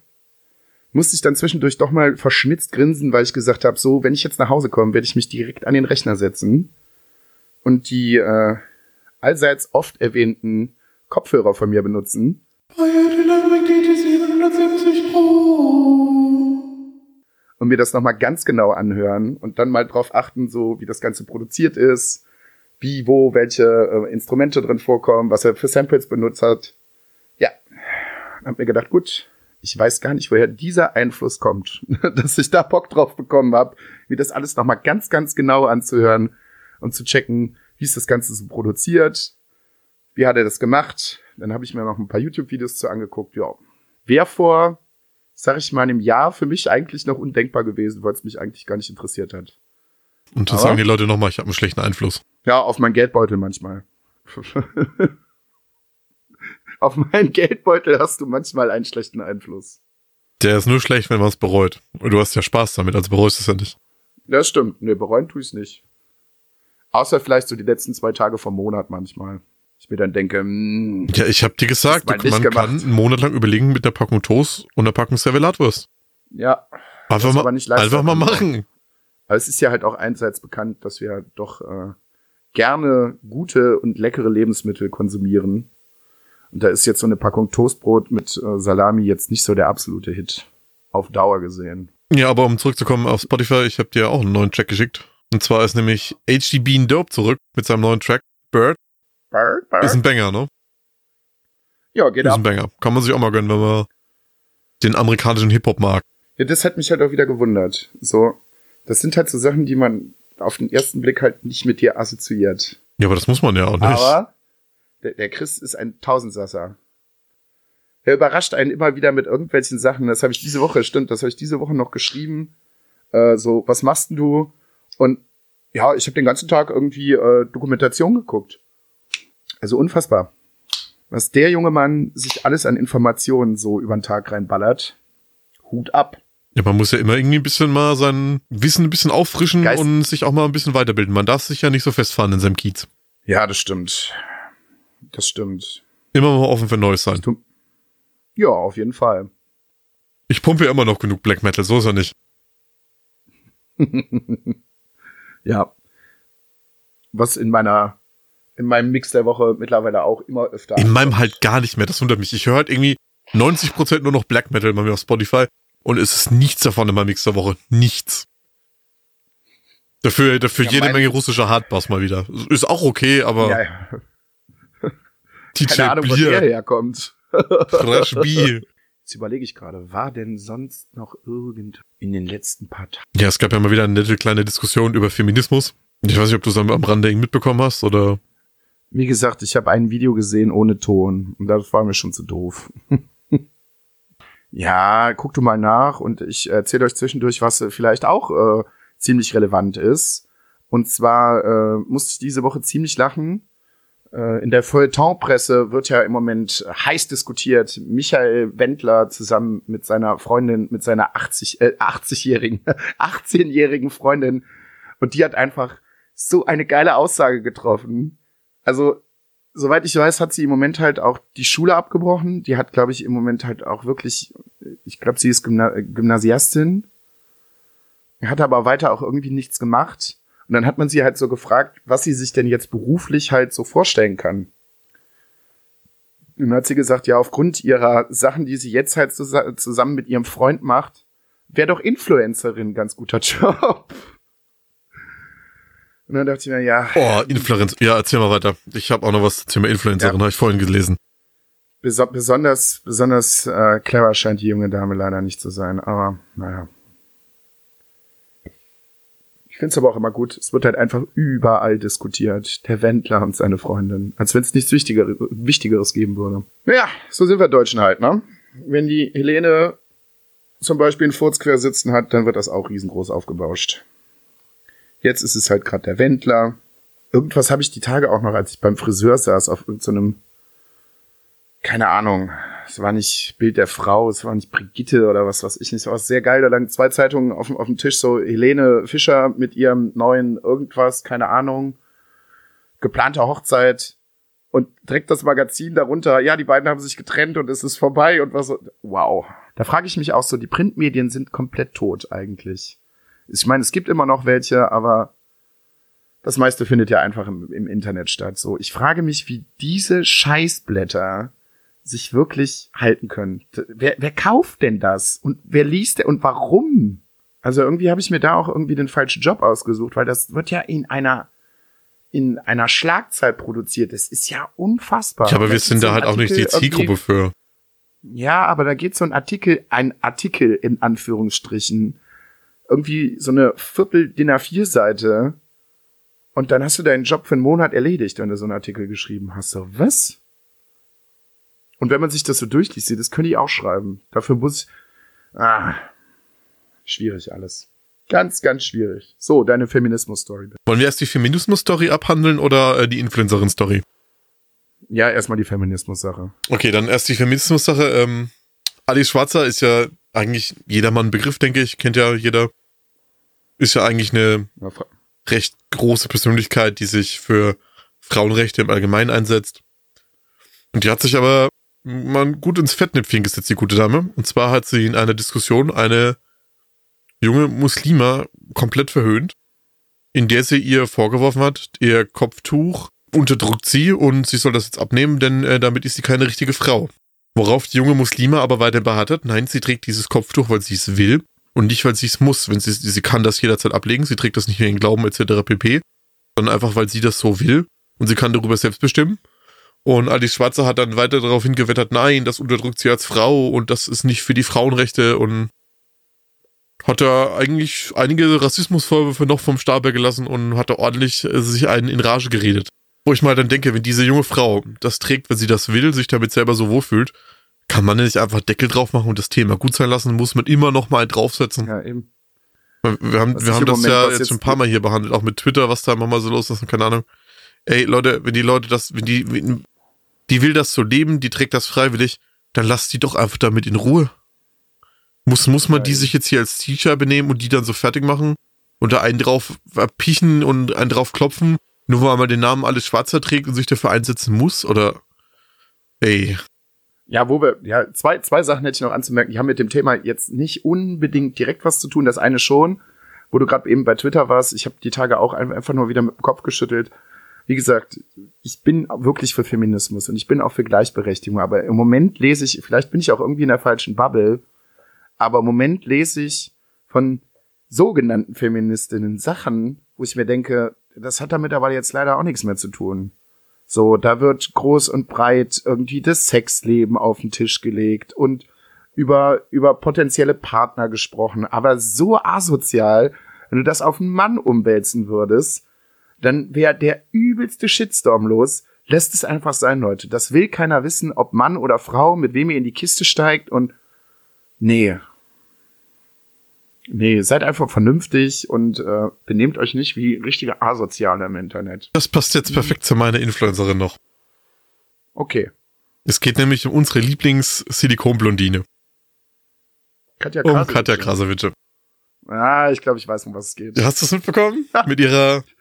musste ich dann zwischendurch doch mal verschmitzt grinsen, weil ich gesagt habe, so, wenn ich jetzt nach Hause komme, werde ich mich direkt an den Rechner setzen und die äh, allseits oft erwähnten Kopfhörer von mir benutzen. Und mir das nochmal ganz genau anhören und dann mal drauf achten, so wie das Ganze produziert ist, wie, wo, welche äh, Instrumente drin vorkommen, was er für Samples benutzt hat. Ja, hab mir gedacht, gut, ich weiß gar nicht, woher dieser Einfluss kommt, dass ich da Bock drauf bekommen habe, mir das alles nochmal ganz, ganz genau anzuhören und zu checken, wie ist das Ganze so produziert, wie hat er das gemacht. Dann habe ich mir noch ein paar YouTube-Videos zu angeguckt. Ja, wäre vor, sag ich mal, einem Jahr für mich eigentlich noch undenkbar gewesen, weil es mich eigentlich gar nicht interessiert hat. Und das sagen die Leute nochmal, ich habe einen schlechten Einfluss. Ja, auf meinen Geldbeutel manchmal. auf meinen Geldbeutel hast du manchmal einen schlechten Einfluss. Der ist nur schlecht, wenn man es bereut. Und du hast ja Spaß damit, also bereust du es ja nicht. Ja, stimmt. Nee, bereuen tue ich es nicht. Außer vielleicht so die letzten zwei Tage vom Monat manchmal. Ich mir dann denke, mh, hm, Ja, ich habe dir gesagt, man gemacht. kann einen Monat lang überlegen mit einer Packung Toast und einer Packung Servelatwurst. Ja. Einfach mal, einfach mal machen. Aber es ist ja halt auch einerseits bekannt, dass wir doch äh, gerne gute und leckere Lebensmittel konsumieren. Und da ist jetzt so eine Packung Toastbrot mit äh, Salami jetzt nicht so der absolute Hit. Auf Dauer gesehen. Ja, aber um zurückzukommen auf Spotify, ich habe dir auch einen neuen Track geschickt. Und zwar ist nämlich HD Bean Dope zurück mit seinem neuen Track Bird. Bird, Bird. Ist ein Banger, ne? Ja, geht Ist ab. ein Banger. Kann man sich auch mal gönnen, wenn man den amerikanischen Hip-Hop mag. Ja, das hat mich halt auch wieder gewundert. So, das sind halt so Sachen, die man auf den ersten Blick halt nicht mit dir assoziiert. Ja, aber das muss man ja auch nicht. Aber der, der Chris ist ein Tausendsasser. Er überrascht einen immer wieder mit irgendwelchen Sachen. Das habe ich diese Woche, stimmt, das habe ich diese Woche noch geschrieben. Äh, so, was machst denn du? Und ja, ich habe den ganzen Tag irgendwie äh, Dokumentation geguckt. Also unfassbar. Was der junge Mann sich alles an Informationen so über den Tag reinballert, Hut ab. Ja, man muss ja immer irgendwie ein bisschen mal sein Wissen ein bisschen auffrischen Geist- und sich auch mal ein bisschen weiterbilden. Man darf sich ja nicht so festfahren in seinem Kiez. Ja, das stimmt. Das stimmt. Immer mal offen für Neues sein. Ja, auf jeden Fall. Ich pumpe ja immer noch genug Black Metal, so ist er nicht. Ja. Was in meiner, in meinem Mix der Woche mittlerweile auch immer öfter. In meinem halt gar nicht mehr, das wundert mich. Ich höre halt irgendwie 90% nur noch Black Metal bei mir auf Spotify und es ist nichts davon in meinem Mix der Woche. Nichts. Dafür, dafür Ja, jede Menge russischer Hardbass mal wieder. Ist auch okay, aber ja, ja. DJ Keine Ahnung, wo der Bier, herkommt. Fresh Bier. Jetzt überlege ich gerade, war denn sonst noch irgend in den letzten paar Tagen? Ja, es gab ja mal wieder eine nette kleine Diskussion über Feminismus. Ich weiß nicht, ob du es am, am Rande mitbekommen hast oder. Wie gesagt, ich habe ein Video gesehen ohne Ton und das war mir schon zu doof. ja, guck du mal nach und ich erzähle euch zwischendurch, was vielleicht auch äh, ziemlich relevant ist. Und zwar äh, musste ich diese Woche ziemlich lachen. Äh, in der Feuilleton-Presse wird ja im Moment heiß diskutiert. Michael Wendler zusammen mit seiner Freundin, mit seiner 80, äh, 80-jährigen, 18-jährigen Freundin. Und die hat einfach so eine geile Aussage getroffen. Also, soweit ich weiß, hat sie im Moment halt auch die Schule abgebrochen. Die hat, glaube ich, im Moment halt auch wirklich, ich glaube, sie ist Gymna Gymnasiastin. Hat aber weiter auch irgendwie nichts gemacht. Und dann hat man sie halt so gefragt, was sie sich denn jetzt beruflich halt so vorstellen kann. Und dann hat sie gesagt, ja, aufgrund ihrer Sachen, die sie jetzt halt zus- zusammen mit ihrem Freund macht, wäre doch Influencerin ein ganz guter Job. Und dann dachte ich mir, ja, Oh, Influencer. Ja, erzähl mal weiter. Ich habe auch noch was zum Thema Influencerin, Ja. habe ich vorhin gelesen. beso besonders, besonders äh, clever scheint die junge Dame leider nicht zu sein, aber naja. Finde es aber auch immer gut, es wird halt einfach überall diskutiert. Der Wendler und seine Freundin. Als wenn es nichts Wichtigeres, Wichtigeres geben würde. Ja, so sind wir Deutschen halt, ne? Wenn die Helene zum Beispiel einen Furz quer sitzen hat, dann wird das auch riesengroß aufgebauscht. Jetzt ist es halt gerade der Wendler. Irgendwas habe ich die Tage auch noch, als ich beim Friseur saß, auf irgendeinem keine Ahnung, es war nicht Bild der Frau, es war nicht Brigitte oder was weiß ich nicht, es war sehr geil, da lagen zwei Zeitungen auf, dem- auf dem Tisch, so Helene Fischer mit ihrem neuen irgendwas, keine Ahnung, geplante Hochzeit und direkt das Magazin darunter, ja, die beiden haben sich getrennt und es ist vorbei und was, wow. Da frage ich mich auch so, die Printmedien sind komplett tot eigentlich. Ich meine, es gibt immer noch welche, aber das meiste findet ja einfach im, im Internet statt. So, ich frage mich, wie diese Scheißblätter sich wirklich halten können. Wer, wer kauft denn das? Und wer liest denn und warum? Also irgendwie habe ich mir da auch irgendwie den falschen Job ausgesucht, weil das wird ja in einer in einer Schlagzeit produziert. Das ist ja unfassbar. Ja, aber wir geht sind so da halt auch nicht die Artikel Zielgruppe für. ja, aber da geht so ein Artikel, ein Artikel in Anführungsstrichen, irgendwie so eine Viertel DIN A4-Seite und dann hast du deinen Job für einen Monat erledigt, wenn du so einen Artikel geschrieben hast. So, was? Und wenn man sich das so durchliest, sieht, das können die auch schreiben. Dafür muss, ah, schwierig alles. Ganz, ganz schwierig. So, deine Feminismus-Story. bitte. Wollen wir erst die Feminismus-Story abhandeln oder äh, die Influencerin-Story? Ja, erstmal die Feminismus-Sache. Okay, dann erst die Feminismus-Sache. Ähm, Alice Schwarzer ist ja eigentlich jedermann Begriff, denke ich. Kennt ja jeder. Ist ja eigentlich eine Ja, recht große Persönlichkeit, die sich für Frauenrechte im Allgemeinen einsetzt. Und die hat sich aber mal gut ins Fettnäpfchen gesetzt, die gute Dame. Und zwar hat sie in einer Diskussion eine junge Muslima komplett verhöhnt, in der sie ihr vorgeworfen hat, ihr Kopftuch unterdrückt sie und sie soll das jetzt abnehmen, denn äh, damit ist sie keine richtige Frau. Worauf die junge Muslima aber weiter beharrt hat, nein, sie trägt dieses Kopftuch, weil sie es will und nicht, weil sie es muss. Wenn sie, sie kann das jederzeit ablegen, sie trägt das nicht wegen Glauben etc. pp, sondern einfach, weil sie das so will und sie kann darüber selbst bestimmen. Und Alice Schwarzer hat dann weiter darauf hingewettert, nein, das unterdrückt sie als Frau und das ist nicht für die Frauenrechte und hat da eigentlich einige Rassismusvorwürfe noch vom Stapel gelassen und hat da ordentlich äh, sich einen in Rage geredet. Wo ich mal dann denke, wenn diese junge Frau das trägt, wenn sie das will, sich damit selber so wohlfühlt, kann man nicht einfach Deckel drauf machen und das Thema gut sein lassen, muss man immer noch mal draufsetzen. Ja, eben. Wir haben, Was wir haben das Moment, ja jetzt jetzt- schon ein paar Mal hier behandelt, auch mit Twitter, was da immer mal so los ist und keine Ahnung. Ey, Leute, wenn die Leute das, wenn die, wenn, die will das so leben, die trägt das freiwillig, dann lasst die doch einfach damit in Ruhe. Muss, muss man die sich jetzt hier als Teacher benehmen und die dann so fertig machen und da einen drauf piechen und einen drauf klopfen, nur weil man den Namen alles schwarzer trägt und sich dafür einsetzen muss? Oder ey. Ja, wo wir, ja, zwei, zwei Sachen hätte ich noch anzumerken, die haben mit dem Thema jetzt nicht unbedingt direkt was zu tun. Das eine schon, wo du gerade eben bei Twitter warst, ich habe die Tage auch einfach nur wieder mit dem Kopf geschüttelt. Wie gesagt, ich bin wirklich für Feminismus und ich bin auch für Gleichberechtigung, aber im Moment lese ich, vielleicht bin ich auch irgendwie in der falschen Bubble, aber im Moment lese ich von sogenannten Feministinnen Sachen, wo ich mir denke, das hat damit aber jetzt leider auch nichts mehr zu tun. So, da wird groß und breit irgendwie das Sexleben auf den Tisch gelegt und über, über potenzielle Partner gesprochen, aber so asozial, wenn du das auf einen Mann umwälzen würdest, dann wäre der übelste Shitstorm los. Lässt es einfach sein, Leute. Das will keiner wissen, ob Mann oder Frau, mit wem ihr in die Kiste steigt und nee, Nee, seid einfach vernünftig und äh, benehmt euch nicht wie richtige Asoziale im Internet. Das passt jetzt perfekt zu meiner Influencerin noch. Okay. Es geht nämlich um unsere Lieblings-Silikonblondine. Katja Um Katja Krasowitsche. Ah, ich glaube, ich weiß, um was es geht. Hast du es mitbekommen? Mit ihrer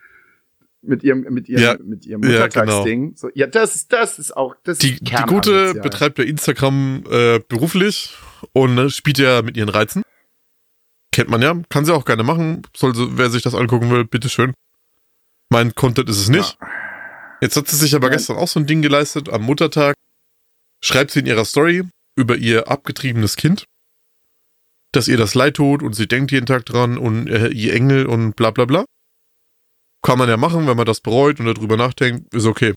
mit ihrem mit ihrem Ja. mit ihrem Ja, Muttertagsding. genau. So, ja, das ist das ist auch das die, ist die gute betreibt ja Instagram äh, beruflich und ne, spielt ja mit ihren Reizen. Kennt man ja, kann sie auch gerne machen. Soll sie, wer sich das angucken will, bitteschön. Mein Content ist es nicht. Jetzt hat sie sich aber Ja. gestern auch so ein Ding geleistet am Muttertag. Schreibt sie in ihrer Story über ihr abgetriebenes Kind, dass ihr das leid tut und sie denkt jeden Tag dran und äh, ihr Engel und bla bla bla. Kann man ja machen, wenn man das bereut und darüber nachdenkt, ist okay.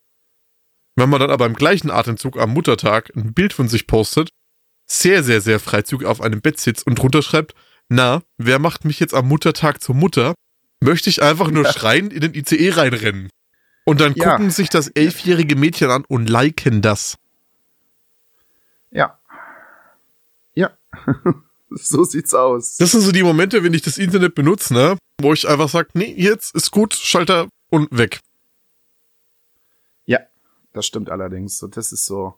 Wenn man dann aber im gleichen Atemzug am Muttertag ein Bild von sich postet, sehr, sehr, sehr freizügig auf einem Bett sitzt und drunter schreibt, na, wer macht mich jetzt am Muttertag zur Mutter? Möchte ich einfach nur schreiend in den ICE reinrennen. Und dann Ja. gucken sich das elfjährige Mädchen an und liken das. Ja. Ja. so sieht's aus. Das sind so die Momente, wenn ich das Internet benutze, ne? Wo ich einfach sage, nee, jetzt ist gut, Schalter und weg. ja, das stimmt allerdings. So, das ist so,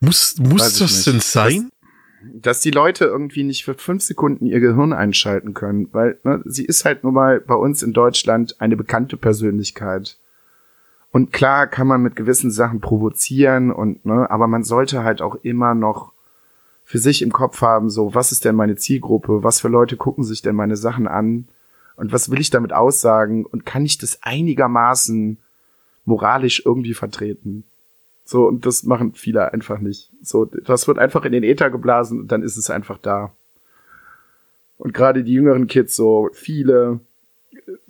Muss, muss das nicht. denn sein? dass die Leute irgendwie nicht für fünf Sekunden ihr Gehirn einschalten können, weil ne, sie ist halt nun mal bei uns in Deutschland eine bekannte Persönlichkeit. Und klar kann man mit gewissen Sachen provozieren und ne, aber man sollte halt auch immer noch für sich im Kopf haben, so was ist denn meine Zielgruppe, was für Leute gucken sich denn meine Sachen an und was will ich damit aussagen und kann ich das einigermaßen moralisch irgendwie vertreten? So, und das machen viele einfach nicht. So, das wird einfach in den Äther geblasen und dann ist es einfach da. Und gerade die jüngeren Kids, so viele,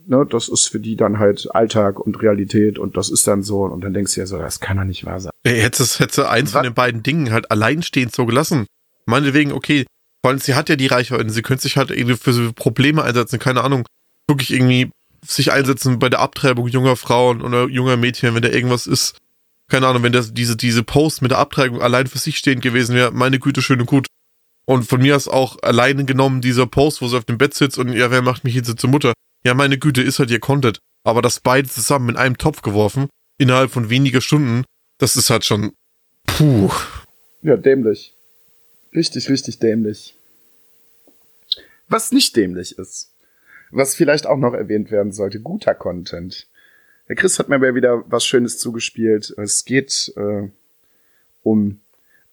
ne, das ist für die dann halt Alltag und Realität und das ist dann so. Und dann denkst du ja so, das kann doch nicht wahr sein. Ey, hätte es hätte eins von Was? den beiden Dingen halt alleinstehend so gelassen. Meinetwegen, okay, vor allem sie hat ja die Reichweite, sie könnte sich halt irgendwie für so Probleme einsetzen, keine Ahnung, wirklich irgendwie sich einsetzen bei der Abtreibung junger Frauen oder junger Mädchen, wenn da irgendwas ist. Keine Ahnung, wenn das diese, diese Post mit der Abtreibung allein für sich stehend gewesen wäre, meine Güte, schön und gut. Und von mir aus auch alleine genommen dieser Post, wo sie auf dem Bett sitzt und ja, wer macht mich jetzt zur Mutter? Ja, meine Güte, ist halt ihr Content. Aber das beide zusammen in einem Topf geworfen, innerhalb von weniger Stunden, das ist halt schon, puh. Ja, dämlich. Richtig, richtig dämlich. Was nicht dämlich ist, was vielleicht auch noch erwähnt werden sollte, guter Content. Der Chris hat mir aber wieder was Schönes zugespielt. Es geht äh, um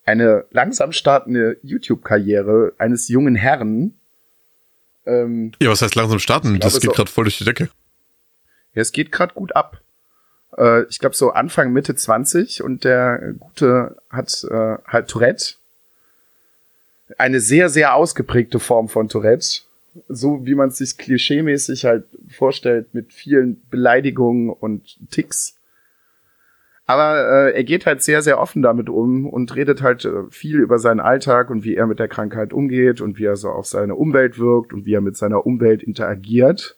eine langsam startende YouTube-Karriere eines jungen Herrn. Ähm, Ja, was heißt langsam starten? Das geht so- gerade voll durch die Decke. Ja, es geht gerade gut ab. Äh, ich glaube so Anfang, Mitte 20 und der Gute hat äh, halt Tourette. Eine sehr, sehr ausgeprägte Form von Tourette. So wie man es sich klischeemäßig halt vorstellt, mit vielen Beleidigungen und Ticks. Aber äh, er geht halt sehr, sehr offen damit um und redet halt äh, viel über seinen Alltag und wie er mit der Krankheit umgeht und wie er so auf seine Umwelt wirkt und wie er mit seiner Umwelt interagiert.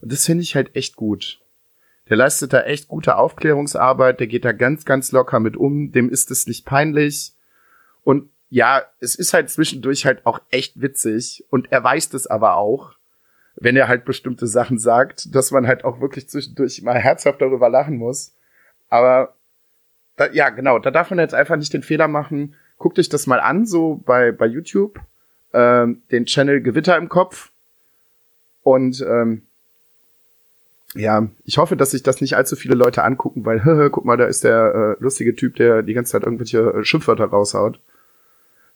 Und das finde ich halt echt gut. Der leistet da echt gute Aufklärungsarbeit, der geht da ganz, ganz locker mit um, dem ist es nicht peinlich. Und ja, es ist halt zwischendurch halt auch echt witzig und er weiß das aber auch, wenn er halt bestimmte Sachen sagt, dass man halt auch wirklich zwischendurch mal herzhaft darüber lachen muss. Aber da, ja, genau, da darf man jetzt einfach nicht den Fehler machen. Guckt euch das mal an, so bei, bei YouTube. ähm, den Channel Gewitter im Kopf. Und ähm, ja, ich hoffe, dass sich das nicht allzu viele Leute angucken, weil, guck mal, da ist der äh, lustige Typ, der die ganze Zeit irgendwelche äh, Schimpfwörter raushaut.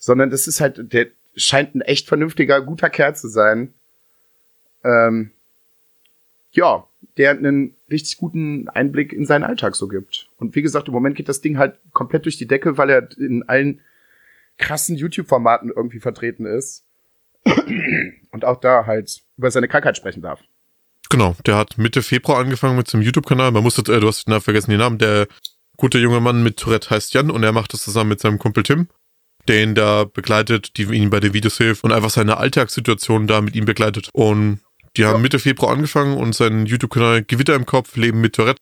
Sondern das ist halt, der scheint ein echt vernünftiger, guter Kerl zu sein. Ähm, ja, der einen richtig guten Einblick in seinen Alltag so gibt. Und wie gesagt, im Moment geht das Ding halt komplett durch die Decke, weil er in allen krassen YouTube-Formaten irgendwie vertreten ist. Und auch da halt über seine Krankheit sprechen darf. Genau, der hat Mitte Februar angefangen mit seinem YouTube-Kanal. Man musste, äh, du hast na, vergessen den Namen, der gute junge Mann mit Tourette heißt Jan und er macht das zusammen mit seinem Kumpel Tim, der ihn da begleitet, die ihn bei den Videos hilft und einfach seine Alltagssituation da mit ihm begleitet. Und die haben ja. Mitte Februar angefangen und sein YouTube-Kanal Gewitter im Kopf, Leben mit Tourette,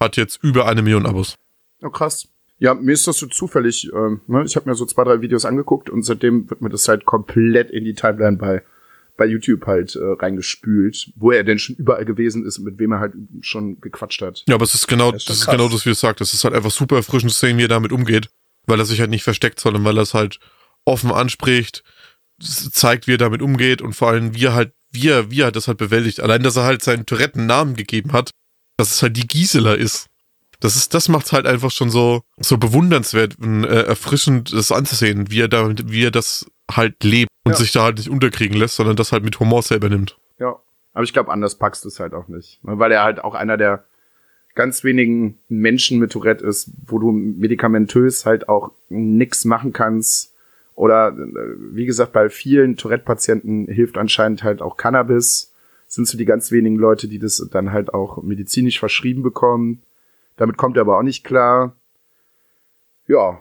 hat jetzt über eine Million Abos. Oh, krass. Ja, mir ist das so zufällig. Ähm, ne? Ich habe mir so zwei, drei Videos angeguckt und seitdem wird mir das halt komplett in die Timeline bei bei YouTube halt äh, reingespült, wo er denn schon überall gewesen ist und mit wem er halt schon gequatscht hat. Ja, aber es ist genau, das ist, das ist genau das, wie du sagst. Es ist halt einfach super erfrischend zu sehen, wie er damit umgeht, weil er sich halt nicht versteckt, sondern weil er es halt offen anspricht, zeigt, wie er damit umgeht und vor allem, wie er halt, wie er, wie er das halt bewältigt. Allein, dass er halt seinen Tourette einen Namen gegeben hat, dass es halt die Gisela ist. Das ist, das macht's halt einfach schon so, so bewundernswert und äh, erfrischend, das anzusehen, wie er damit, wie er das halt lebt und ja. sich da halt nicht unterkriegen lässt, sondern das halt mit Humor selber nimmt. Ja. Aber ich glaube, anders packst du es halt auch nicht. Ne? Weil er halt auch einer der ganz wenigen Menschen mit Tourette ist, wo du medikamentös halt auch nix machen kannst. Oder äh, wie gesagt, bei vielen Tourette-Patienten hilft anscheinend halt auch Cannabis. sind so die ganz wenigen Leute, die das dann halt auch medizinisch verschrieben bekommen. Damit kommt er aber auch nicht klar. Ja,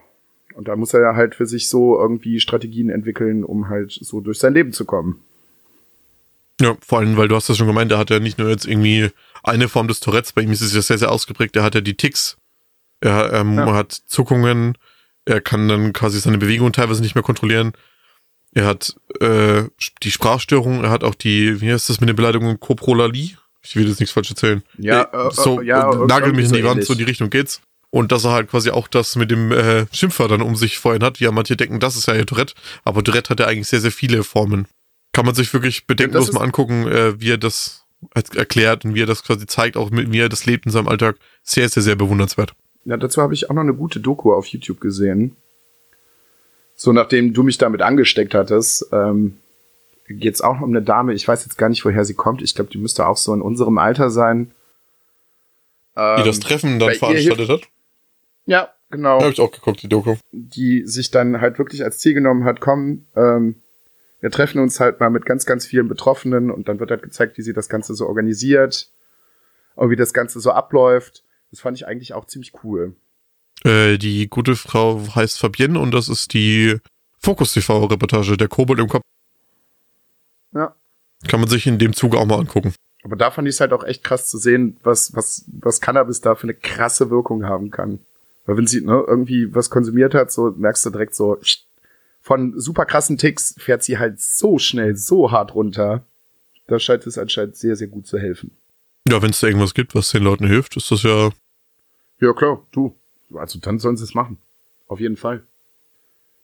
und da muss er ja halt für sich so irgendwie Strategien entwickeln, um halt so durch sein Leben zu kommen. Ja, vor allem, weil du hast das schon gemeint, er hat ja nicht nur jetzt irgendwie eine Form des Tourettes, bei ihm ist es ja sehr, sehr ausgeprägt, er hat ja die Ticks, er ähm, ja. hat Zuckungen, er kann dann quasi seine Bewegungen teilweise nicht mehr kontrollieren, er hat äh, die Sprachstörung, er hat auch die, wie heißt das mit den Beleidigungen, Coprolalie? Ich will jetzt nichts falsch erzählen. Ja, äh, so, äh, ja, nagel mich in die Wand, so in die Richtung geht's. Und dass er halt quasi auch das mit dem äh, Schimpfwörtern um sich vorhin hat. Ja, manche denken, das ist ja ihr Tourette. Aber Tourette hat ja eigentlich sehr, sehr viele Formen. Kann man sich wirklich bedenkenlos mal angucken, äh, wie er das erklärt und wie er das quasi zeigt, auch mit, wie er das lebt in seinem Alltag. Sehr, sehr, sehr bewundernswert. Ja, dazu habe ich auch noch eine gute Doku auf YouTube gesehen. So, nachdem du mich damit angesteckt hattest, ähm, geht's auch um eine Dame, ich weiß jetzt gar nicht, woher sie kommt. Ich glaube, die müsste auch so in unserem Alter sein. Ähm, die das Treffen dann veranstaltet hat? Ja, genau. Habe ich auch geguckt, die Doku. Die sich dann halt wirklich als Ziel genommen hat, komm, ähm, wir treffen uns halt mal mit ganz, ganz vielen Betroffenen und dann wird halt gezeigt, wie sie das Ganze so organisiert und wie das Ganze so abläuft. Das fand ich eigentlich auch ziemlich cool. Äh, die gute Frau heißt Fabienne und das ist die Fokus TV-Reportage, der Kobold im Kopf. Ja. Kann man sich in dem Zuge auch mal angucken. Aber da fand ich es halt auch echt krass zu sehen, was, was, was Cannabis da für eine krasse Wirkung haben kann. Weil wenn sie ne, irgendwie was konsumiert hat, so merkst du direkt so, von super krassen Ticks fährt sie halt so schnell, so hart runter. Da scheint es anscheinend sehr, sehr gut zu helfen. Ja, wenn es da irgendwas gibt, was den Leuten hilft, ist das ja. Ja, klar, du. Also dann sollen sie es machen. Auf jeden Fall.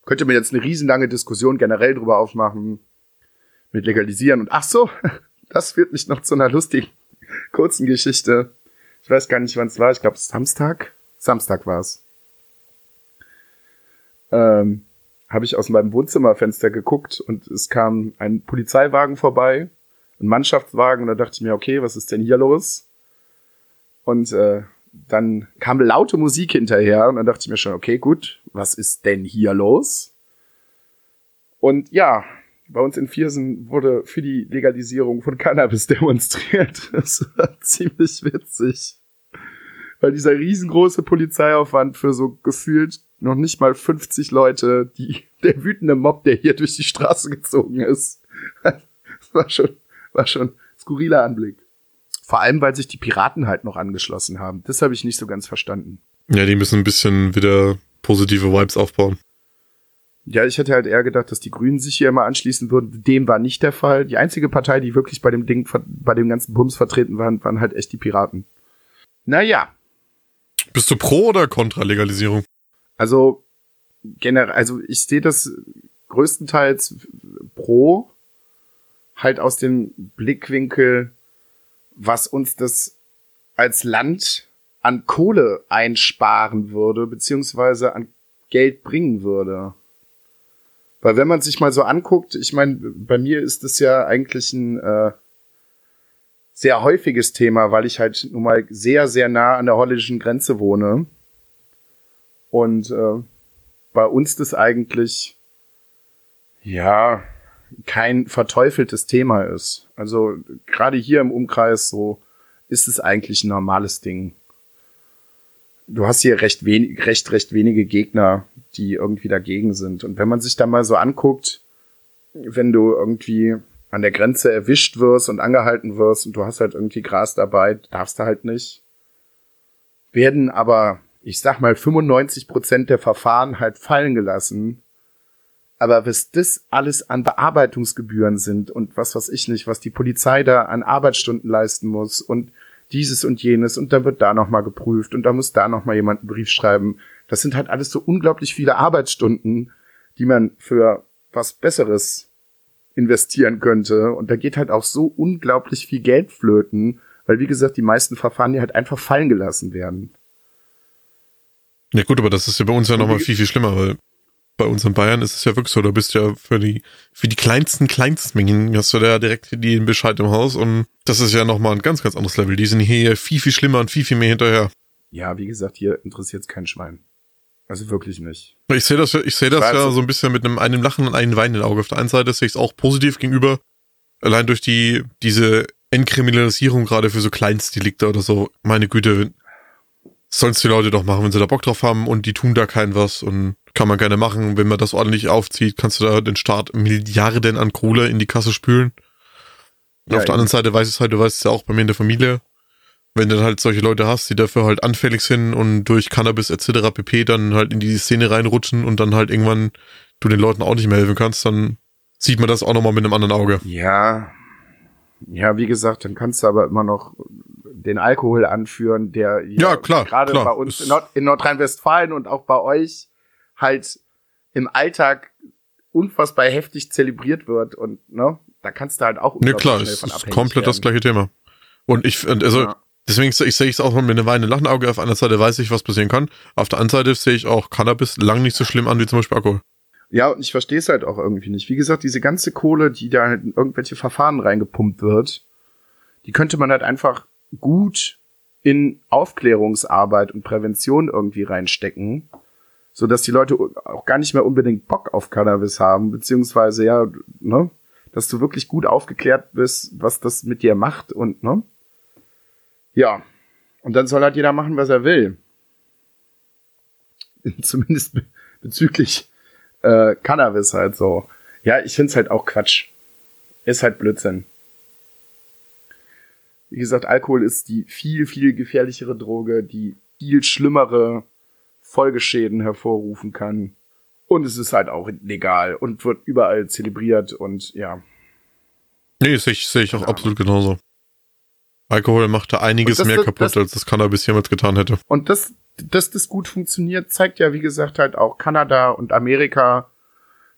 Könnte mir jetzt eine riesenlange Diskussion generell drüber aufmachen. Mit legalisieren und ach so, das führt mich noch zu einer lustigen, kurzen Geschichte. Ich weiß gar nicht, wann es war. Ich glaube, Samstag. Samstag war's. Ähm, habe ich aus meinem Wohnzimmerfenster geguckt und es kam ein Polizeiwagen vorbei, ein Mannschaftswagen und da dachte ich mir, okay, was ist denn hier los? Und äh, dann kam laute Musik hinterher und dann dachte ich mir schon, okay, gut, was ist denn hier los? Und ja, bei uns in Viersen wurde für die Legalisierung von Cannabis demonstriert. Das war ziemlich witzig weil dieser riesengroße Polizeiaufwand für so gefühlt noch nicht mal 50 Leute, die, der wütende Mob, der hier durch die Straße gezogen ist, das war schon, war schon skurriler Anblick. Vor allem, weil sich die Piraten halt noch angeschlossen haben. Das habe ich nicht so ganz verstanden. Ja, die müssen ein bisschen wieder positive Vibes aufbauen. Ja, ich hätte halt eher gedacht, dass die Grünen sich hier immer anschließen würden. Dem war nicht der Fall. Die einzige Partei, die wirklich bei dem Ding, bei dem ganzen Bums vertreten waren, waren halt echt die Piraten. Naja, bist du pro oder kontra Legalisierung? Also generell, also ich sehe das größtenteils pro halt aus dem Blickwinkel, was uns das als Land an Kohle einsparen würde, beziehungsweise an Geld bringen würde. Weil wenn man sich mal so anguckt, ich meine, bei mir ist das ja eigentlich ein äh, sehr häufiges Thema, weil ich halt nun mal sehr, sehr nah an der holländischen Grenze wohne. Und äh, bei uns das eigentlich, ja, kein verteufeltes Thema ist. Also gerade hier im Umkreis so ist es eigentlich ein normales Ding. Du hast hier recht wenig, recht, recht wenige Gegner, die irgendwie dagegen sind. Und wenn man sich da mal so anguckt, wenn du irgendwie an der Grenze erwischt wirst und angehalten wirst und du hast halt irgendwie Gras dabei, darfst du halt nicht. Werden aber, ich sag mal, 95 Prozent der Verfahren halt fallen gelassen. Aber was das alles an Bearbeitungsgebühren sind und was weiß ich nicht, was die Polizei da an Arbeitsstunden leisten muss und dieses und jenes und dann wird da nochmal geprüft und da muss da nochmal jemand einen Brief schreiben. Das sind halt alles so unglaublich viele Arbeitsstunden, die man für was Besseres investieren könnte. Und da geht halt auch so unglaublich viel Geld flöten, weil wie gesagt, die meisten Verfahren hier halt einfach fallen gelassen werden. Ja gut, aber das ist ja bei uns ja nochmal viel, viel schlimmer, weil bei uns in Bayern ist es ja wirklich so, da bist du ja für die, für die kleinsten Kleinstmengen hast du da direkt den Bescheid im Haus und das ist ja nochmal ein ganz, ganz anderes Level. Die sind hier viel, viel schlimmer und viel, viel mehr hinterher. Ja, wie gesagt, hier interessiert es kein Schwein. Also wirklich nicht. Ich sehe das, ich sehe das ja so ein bisschen mit einem, einem Lachen und einem weinenden Auge. Auf der einen Seite sehe ich es auch positiv gegenüber, allein durch die, diese Entkriminalisierung gerade für so Kleinstdelikte oder so. Meine Güte, sollen die Leute doch machen, wenn sie da Bock drauf haben und die tun da kein was und kann man gerne machen. Wenn man das ordentlich aufzieht, kannst du da den Staat Milliarden an Kohle in die Kasse spülen. Und ja, auf der anderen Seite weiß es halt, du weißt es ja auch bei mir in der Familie, wenn du dann halt solche Leute hast, die dafür halt anfällig sind und durch Cannabis etc. pp. dann halt in die Szene reinrutschen und dann halt irgendwann du den Leuten auch nicht mehr helfen kannst, dann sieht man das auch nochmal mit einem anderen Auge. Ja. Ja, wie gesagt, dann kannst du aber immer noch den Alkohol anführen, der ja, klar, gerade bei uns in, Nord in Nordrhein-Westfalen und auch bei euch halt im Alltag unfassbar heftig zelebriert wird und ne, da kannst du halt auch ne, klar, ist, ist komplett werden. das gleiche Thema. Und ich, also ja. deswegen ich sehe ich es auch mit einem weinenden Lachenauge. Auf einer Seite weiß ich, was passieren kann. Auf der anderen Seite sehe ich auch Cannabis lang nicht so schlimm an wie zum Beispiel Alkohol. Ja, und ich verstehe es halt auch irgendwie nicht. Wie gesagt, diese ganze Kohle, die da halt in irgendwelche Verfahren reingepumpt wird, die könnte man halt einfach gut in Aufklärungsarbeit und Prävention irgendwie reinstecken, so dass die Leute auch gar nicht mehr unbedingt Bock auf Cannabis haben, beziehungsweise ja, ne, dass du wirklich gut aufgeklärt bist, was das mit dir macht und ne, ja, und dann soll halt jeder machen, was er will. Zumindest be bezüglich äh, Cannabis halt so. Ja, ich find's halt auch Quatsch. Ist halt Blödsinn. Wie gesagt, Alkohol ist die viel, viel gefährlichere Droge, die viel schlimmere Folgeschäden hervorrufen kann. Und es ist halt auch legal und wird überall zelebriert und ja. Nee, sehe ich, seh ich auch ja. absolut genauso. Alkohol macht da einiges das, mehr das, kaputt, das, als das Cannabis jemals getan hätte. Und das, dass das gut funktioniert, zeigt ja, wie gesagt, halt auch Kanada und Amerika.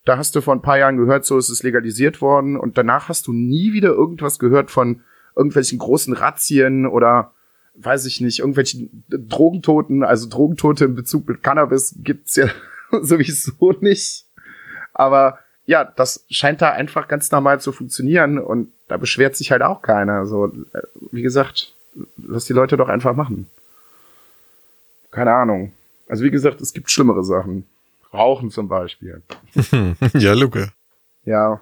Da hast du vor ein paar Jahren gehört, so ist es legalisiert worden. Und danach hast du nie wieder irgendwas gehört von irgendwelchen großen Razzien oder weiß ich nicht, irgendwelchen Drogentoten. Also Drogentote in Bezug mit Cannabis gibt's ja sowieso nicht. Aber ja, das scheint da einfach ganz normal zu funktionieren und da beschwert sich halt auch keiner. So, äh, wie gesagt, lass die Leute doch einfach machen. Keine Ahnung. Also wie gesagt, es gibt schlimmere Sachen. Rauchen zum Beispiel. ja, Luke. Ja,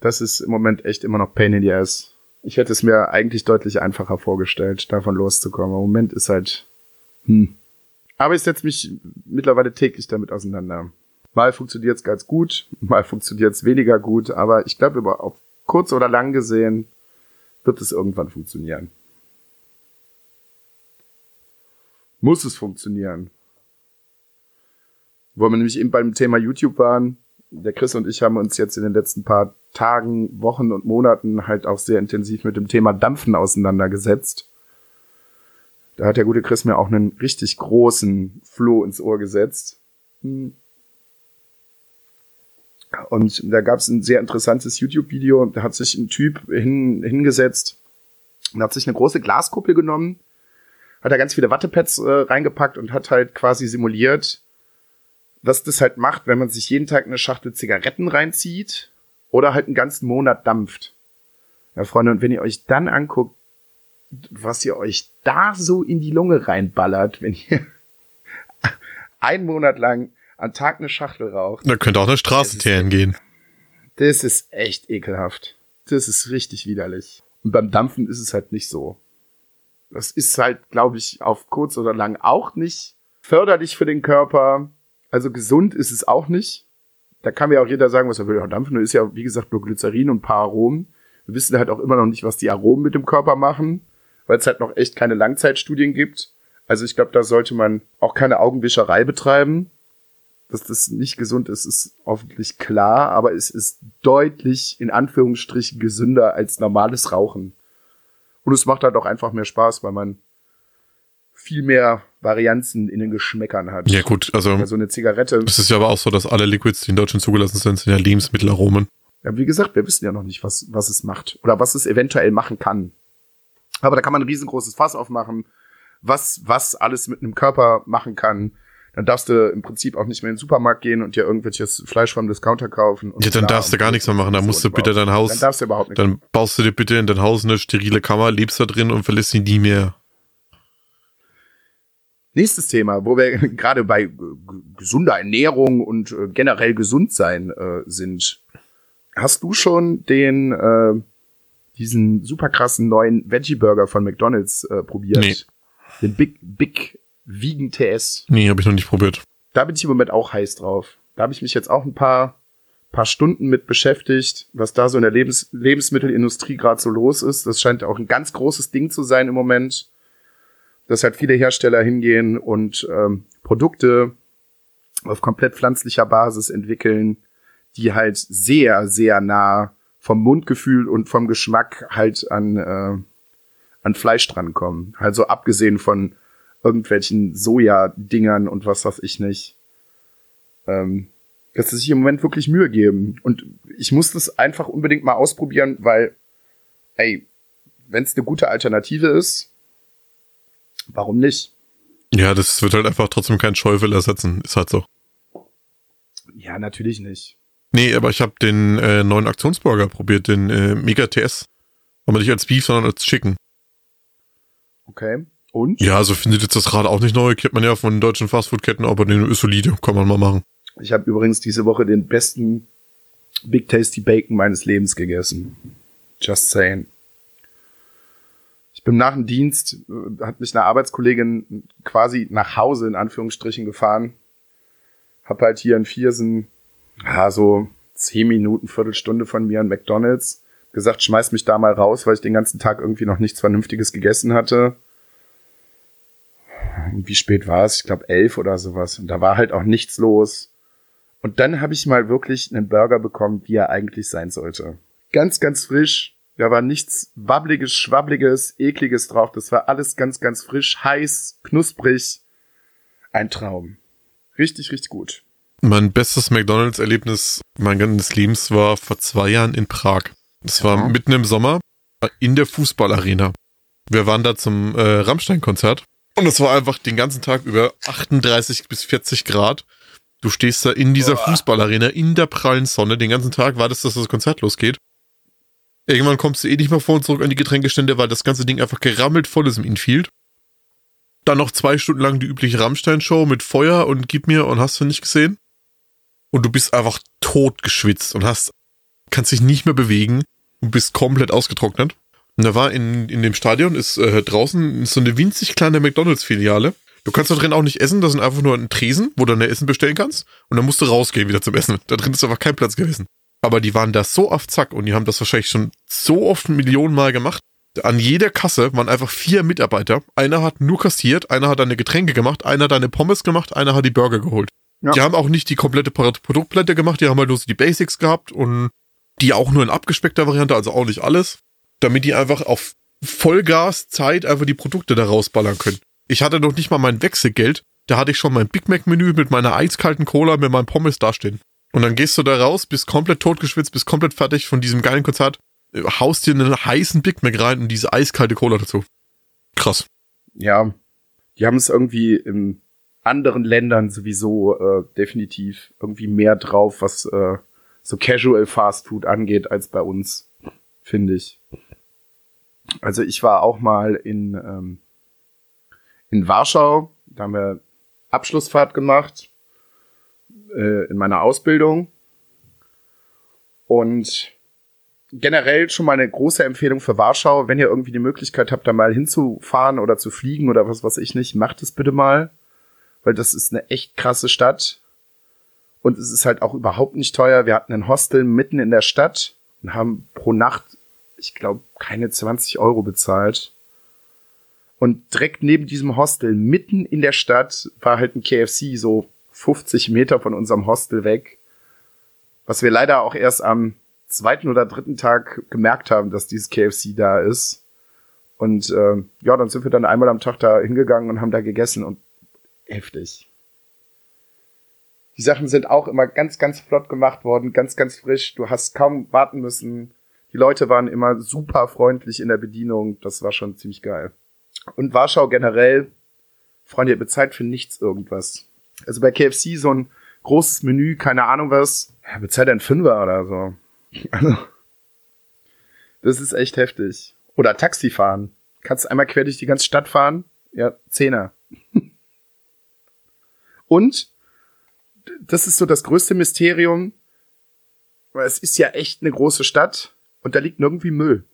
das ist im Moment echt immer noch Pain in the Ass. Ich hätte es mir eigentlich deutlich einfacher vorgestellt, davon loszukommen. Im Moment ist halt, hm. Aber ich setze mich mittlerweile täglich damit auseinander. Mal funktioniert es ganz gut, mal funktioniert es weniger gut, aber ich glaube, über auf kurz oder lang gesehen wird es irgendwann funktionieren. Muss es funktionieren. Wo wir nämlich eben beim Thema YouTube waren, der Chris und ich haben uns jetzt in den letzten paar Tagen, Wochen und Monaten halt auch sehr intensiv mit dem Thema Dampfen auseinandergesetzt. Da hat der gute Chris mir auch einen richtig großen Floh ins Ohr gesetzt. Und da gab es ein sehr interessantes YouTube-Video. Da hat sich ein Typ hin, hingesetzt und hat sich eine große Glaskuppel genommen, hat da ganz viele Wattepads äh, reingepackt und hat halt quasi simuliert, was das halt macht, wenn man sich jeden Tag eine Schachtel Zigaretten reinzieht oder halt einen ganzen Monat dampft. Ja, Freunde, und wenn ihr euch dann anguckt, was ihr euch da so in die Lunge reinballert, wenn ihr einen Monat lang am Tag eine Schachtel raucht. Da könnte auch eine Straße teeren gehen. Das ist echt ekelhaft. Das ist richtig widerlich. Und beim Dampfen ist es halt nicht so. Das ist halt, glaube ich, auf kurz oder lang auch nicht förderlich für den Körper. Also gesund ist es auch nicht. Da kann mir auch jeder sagen, was er will. Ja, Dampfen ist ja, wie gesagt, nur Glycerin und ein paar Aromen. Wir wissen halt auch immer noch nicht, was die Aromen mit dem Körper machen, weil es halt noch echt keine Langzeitstudien gibt. Also ich glaube, da sollte man auch keine Augenwischerei betreiben. Dass das nicht gesund ist, ist hoffentlich klar, aber es ist deutlich in Anführungsstrichen gesünder als normales Rauchen. Und es macht halt auch einfach mehr Spaß, weil man viel mehr Varianzen in den Geschmäckern hat. Ja gut, also so eine Zigarette. es ist ja aber auch so, dass alle Liquids, die in Deutschland zugelassen sind, sind ja Lebensmittelaromen. Ja, wie gesagt, wir wissen ja noch nicht, was, was es macht oder was es eventuell machen kann. Aber da kann man ein riesengroßes Fass aufmachen, was, was alles mit einem Körper machen kann. Dann darfst du im Prinzip auch nicht mehr in den Supermarkt gehen und dir irgendwelches Fleisch vom Discounter kaufen. Und Ja, dann darfst du gar nichts mehr machen. Dann musst du bitte dein. Haus, Dann darfst du überhaupt nicht. dann baust du dir bitte in dein Haus eine sterile Kammer, lebst da drin und verlässt sie nie mehr. Nächstes Thema, wo wir gerade bei gesunder Ernährung und äh, generell gesund sein äh, sind. Hast du schon den äh, diesen super krassen neuen Veggie Burger von McDonald's äh, probiert? Nee. Den Big Big Vegan TS. Nee, habe ich noch nicht probiert. Da bin ich im Moment auch heiß drauf. Da habe ich mich jetzt auch ein paar paar Stunden mit beschäftigt, was da so in der Lebens Lebensmittelindustrie gerade so los ist. Das scheint auch ein ganz großes Ding zu sein im Moment dass halt viele Hersteller hingehen und ähm, Produkte auf komplett pflanzlicher Basis entwickeln, die halt sehr, sehr nah vom Mundgefühl und vom Geschmack halt an, äh, an Fleisch drankommen. Also abgesehen von irgendwelchen Soja-Dingern und was weiß ich nicht. Ähm, dass sie sich im Moment wirklich Mühe geben. Und ich muss das einfach unbedingt mal ausprobieren, weil, ey, wenn es eine gute Alternative ist, warum nicht? Ja, das wird halt einfach trotzdem kein Schäufel ersetzen. Ist halt so. Ja, natürlich nicht. Nee, aber ich habe den äh, neuen Aktionsburger probiert, den äh, Mega TS. Aber nicht als Beef, sondern als Chicken. Okay. Und? Ja, also findet jetzt das Rad auch nicht neu. Kennt man ja von deutschen Fastfood-Ketten, aber den ist solide. Kann man mal machen. Ich habe übrigens diese Woche den besten Big Tasty Bacon meines Lebens gegessen. Just saying. Bin nach dem Dienst, äh, hat mich eine Arbeitskollegin quasi nach Hause in Anführungsstrichen gefahren. Hab halt hier in Viersen, ja, so zehn Minuten, Viertelstunde von mir an McDonalds. Gesagt, schmeiß mich da mal raus, weil ich den ganzen Tag irgendwie noch nichts Vernünftiges gegessen hatte. Wie spät war es? Ich glaube elf oder sowas. Und da war halt auch nichts los. Und dann habe ich mal wirklich einen Burger bekommen, wie er eigentlich sein sollte. Ganz, ganz frisch. Da war nichts wabbliges, schwabbliges, ekliges drauf. Das war alles ganz, ganz frisch, heiß, knusprig. Ein Traum. Richtig, richtig gut. Mein bestes McDonalds-Erlebnis mein ganzes Lebens war vor zwei Jahren in Prag. Das war Ja. mitten im Sommer in der Fußballarena. Wir waren da zum äh, Rammstein-Konzert und es war einfach den ganzen Tag über 38 bis 40 Grad. Du stehst da in dieser Fußballarena in der prallen Sonne den ganzen Tag, wartest, dass das Konzert losgeht. Irgendwann kommst du eh nicht mehr vor und zurück an die Getränkestände, weil das ganze Ding einfach gerammelt voll ist im Infield. Dann noch zwei Stunden lang die übliche Rammstein-Show mit Feuer und gib mir und hast du nicht gesehen. Und du bist einfach tot geschwitzt und hast, kannst dich nicht mehr bewegen und bist komplett ausgetrocknet. Und da war in, in dem Stadion ist äh, draußen so eine winzig kleine McDonalds-Filiale. Du kannst da drin auch nicht essen, das sind einfach nur ein Tresen, wo du dein Essen bestellen kannst. Und dann musst du rausgehen wieder zum Essen. Da drin ist einfach kein Platz gewesen. Aber die waren da so auf Zack und die haben das wahrscheinlich schon so oft Millionen Mal gemacht. An jeder Kasse waren einfach vier Mitarbeiter. Einer hat nur kassiert, einer hat deine Getränke gemacht, einer hat deine Pommes gemacht, einer hat die Burger geholt. Ja. Die haben auch nicht die komplette Pro- Produktplatte gemacht, die haben halt nur so die Basics gehabt und die auch nur in abgespeckter Variante, also auch nicht alles, damit die einfach auf Vollgas Zeit einfach die Produkte da rausballern können. Ich hatte noch nicht mal mein Wechselgeld, da hatte ich schon mein Big Mac Menü mit meiner eiskalten Cola, mit meinem Pommes dastehen. Und dann gehst du da raus, bist komplett totgeschwitzt, bist komplett fertig von diesem geilen Konzert, äh, haust dir einen heißen Big Mac rein und diese eiskalte Cola dazu. Krass. Ja, die haben es irgendwie in anderen Ländern sowieso äh, definitiv irgendwie mehr drauf, was äh, so Casual Fast Food angeht, als bei uns, finde ich. Also ich war auch mal in, ähm, in Warschau, da haben wir Abschlussfahrt gemacht äh, in meiner Ausbildung. Und generell schon mal eine große Empfehlung für Warschau, wenn ihr irgendwie die Möglichkeit habt, da mal hinzufahren oder zu fliegen oder was weiß ich nicht, macht es bitte mal, weil das ist eine echt krasse Stadt und es ist halt auch überhaupt nicht teuer. Wir hatten ein Hostel mitten in der Stadt und haben pro Nacht, ich glaube, keine 20 Euro bezahlt. Und direkt neben diesem Hostel, mitten in der Stadt, war halt ein KFC so 50 Meter von unserem Hostel weg. Was wir leider auch erst am zweiten oder dritten Tag gemerkt haben, dass dieses KFC da ist. Und äh, ja, dann sind wir dann einmal am Tag da hingegangen und haben da gegessen und heftig. Die Sachen sind auch immer ganz, ganz flott gemacht worden, ganz, ganz frisch. Du hast kaum warten müssen. Die Leute waren immer super freundlich in der Bedienung. Das war schon ziemlich geil. Und Warschau generell, Freunde, ihr bezahlt für nichts irgendwas. Also bei KFC so ein großes Menü, keine Ahnung was, ja, bezahlt ein Fünfer oder so. Also, das ist echt heftig. Oder Taxi fahren. Kannst einmal quer durch die ganze Stadt fahren? Ja, Zehner. Und das ist so das größte Mysterium, weil es ist ja echt eine große Stadt und da liegt nirgendwie Müll.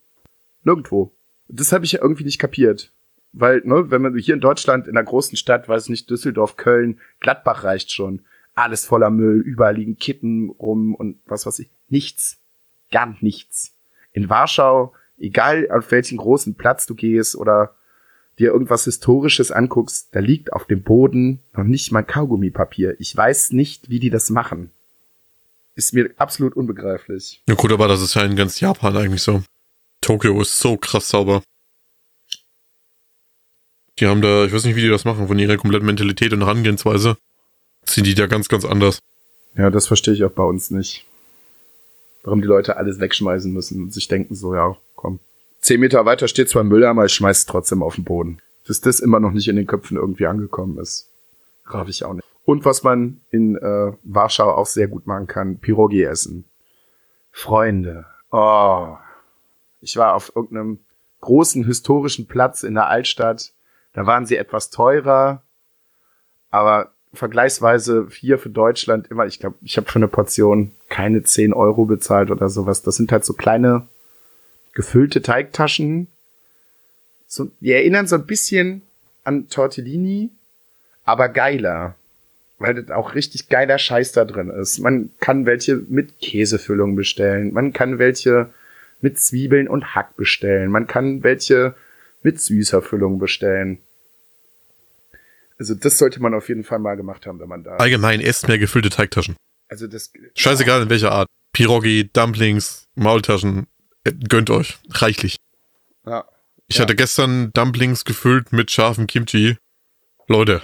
Nirgendwo. Das habe ich ja irgendwie nicht kapiert. Weil, ne, wenn man hier in Deutschland in einer großen Stadt, weiß nicht, Düsseldorf, Köln, Gladbach reicht schon. Alles voller Müll, überall liegen Kippen rum und was weiß ich. Nichts. Gar nichts. In Warschau, egal auf welchen großen Platz du gehst oder dir irgendwas Historisches anguckst, da liegt auf dem Boden noch nicht mal Kaugummipapier. Ich weiß nicht, wie die das machen. Ist mir absolut unbegreiflich. Ja gut, aber das ist ja in ganz Japan eigentlich so. Tokio ist so krass sauber. Die haben da, ich weiß nicht, wie die das machen, von ihrer kompletten Mentalität und Herangehensweise sind die da ganz, ganz anders. Ja, das verstehe ich auch bei uns nicht. Warum die Leute alles wegschmeißen müssen und sich denken so, ja, komm. Zehn Meter weiter steht zwar ein Mülleimer, ich schmeiß trotzdem auf den Boden. Bis das immer noch nicht in den Köpfen irgendwie angekommen ist. Raff ich auch nicht. Und was man in äh, Warschau auch sehr gut machen kann, Pirogi essen. Freunde. Oh. Ich war auf irgendeinem großen historischen Platz in der Altstadt. Da waren sie etwas teurer, aber vergleichsweise hier für Deutschland immer, ich glaube, ich habe für eine Portion keine 10 Euro bezahlt oder sowas. Das sind halt so kleine gefüllte Teigtaschen. So, die erinnern so ein bisschen an Tortellini, aber geiler. Weil das auch richtig geiler Scheiß da drin ist. Man kann welche mit Käsefüllung bestellen. Man kann welche mit Zwiebeln und Hack bestellen. Man kann welche mit süßer Füllung bestellen. Also das sollte man auf jeden Fall mal gemacht haben, wenn man da. Allgemein esst mehr gefüllte Teigtaschen. Also das. Scheißegal in welcher Art. Pirogi, Dumplings, Maultaschen. Äh, Gönnt euch. Reichlich. Ja. Ich Ja. hatte gestern Dumplings gefüllt mit scharfem Kimchi. Leute.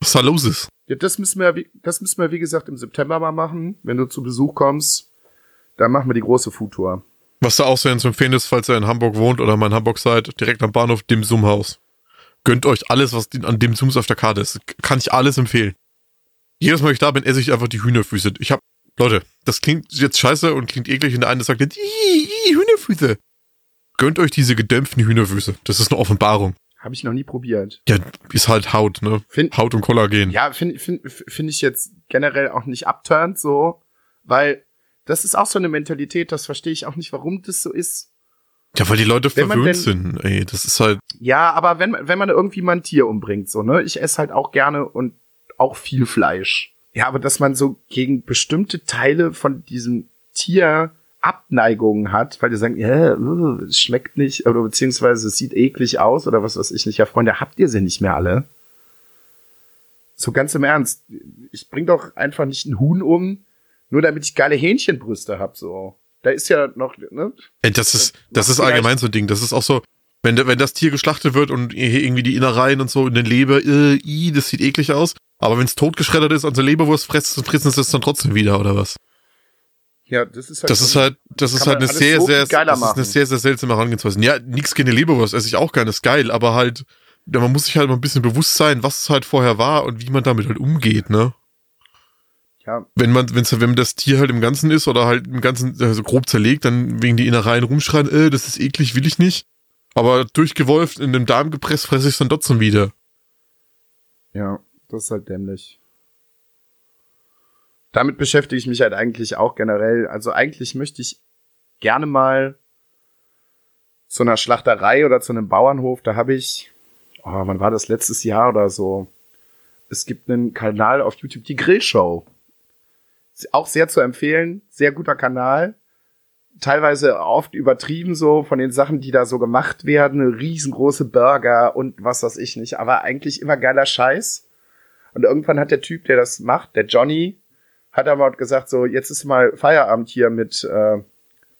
Was da los ist? ja, das müssen wir, wie- das müssen wir wie gesagt im September mal machen, wenn du zu Besuch kommst. Dann machen wir die große Foodtour. Was da auch sehr zu empfehlen ist, falls ihr in Hamburg wohnt oder mal in Hamburg seid, direkt am Bahnhof Dim Sum Haus. Gönnt euch alles, was an Dim Sums auf der Karte ist. Kann ich alles empfehlen. Jedes Mal, wenn ich da bin, esse ich einfach die Hühnerfüße. Ich hab, Leute, das klingt jetzt scheiße und klingt eklig und der eine sagt jetzt, "Ih, ih, Hühnerfüße. Gönnt euch diese gedämpften Hühnerfüße. Das ist eine Offenbarung. Habe ich noch nie probiert. Ja, ist halt Haut, ne? Find, Haut und Kollagen. ja, finde find, find ich jetzt generell auch nicht abturnt so, weil das ist auch so eine Mentalität, das verstehe ich auch nicht, warum das so ist. Ja, weil die Leute Wenn verwöhnt denn- sind, ey. Das ist halt, Ja, aber wenn, wenn man irgendwie mal ein Tier umbringt, so, ne? Ich esse halt auch gerne und auch viel Fleisch. Ja, aber dass man so gegen bestimmte Teile von diesem Tier Abneigungen hat, weil die sagen, ja, uh, es schmeckt nicht, oder beziehungsweise es sieht eklig aus oder was weiß ich nicht. Ja, Freunde, habt ihr sie nicht mehr alle? So ganz im Ernst. Ich bring doch einfach nicht ein Huhn um, nur damit ich geile Hähnchenbrüste hab, so. Da ist ja noch, ne? ey, das ist, das macht ist allgemein so ein Ding. Das ist auch so, Wenn, wenn das Tier geschlachtet wird und irgendwie die Innereien und so in den Leber, äh, i, das sieht eklig aus. Aber wenn es totgeschreddert ist, also Leberwurst fressen, fressen sie es dann trotzdem wieder, oder was? Ja, das ist halt. Das ist halt, das ist halt eine sehr, so sehr, das ist eine sehr, sehr seltsame Herangehensweise. Ja, nix gegen die Leberwurst, esse ich auch gerne, ist geil, aber halt, man muss sich halt mal ein bisschen bewusst sein, was es halt vorher war und wie man damit halt umgeht, ne? Ja, Wenn man, wenn's, wenn das Tier halt im Ganzen ist oder halt im Ganzen also grob zerlegt, dann wegen die Innereien rumschreien, äh, das ist eklig, will ich nicht. Aber durchgewolft in den Darm gepresst, fresse ich dann trotzdem wieder. ja, das ist halt dämlich. Damit beschäftige ich mich halt eigentlich auch generell. Also eigentlich möchte ich gerne mal zu einer Schlachterei oder zu einem Bauernhof. Da habe ich, oh, wann war das letztes Jahr oder so? Es gibt einen Kanal auf YouTube, die Grillshow. Auch sehr zu empfehlen, sehr guter Kanal. Teilweise oft übertrieben so von den Sachen, die da so gemacht werden. Riesengroße Burger und was weiß ich nicht. Aber eigentlich immer geiler Scheiß. Und irgendwann hat der Typ, der das macht, der Johnny, hat aber gesagt, so, jetzt ist mal Feierabend hier mit äh,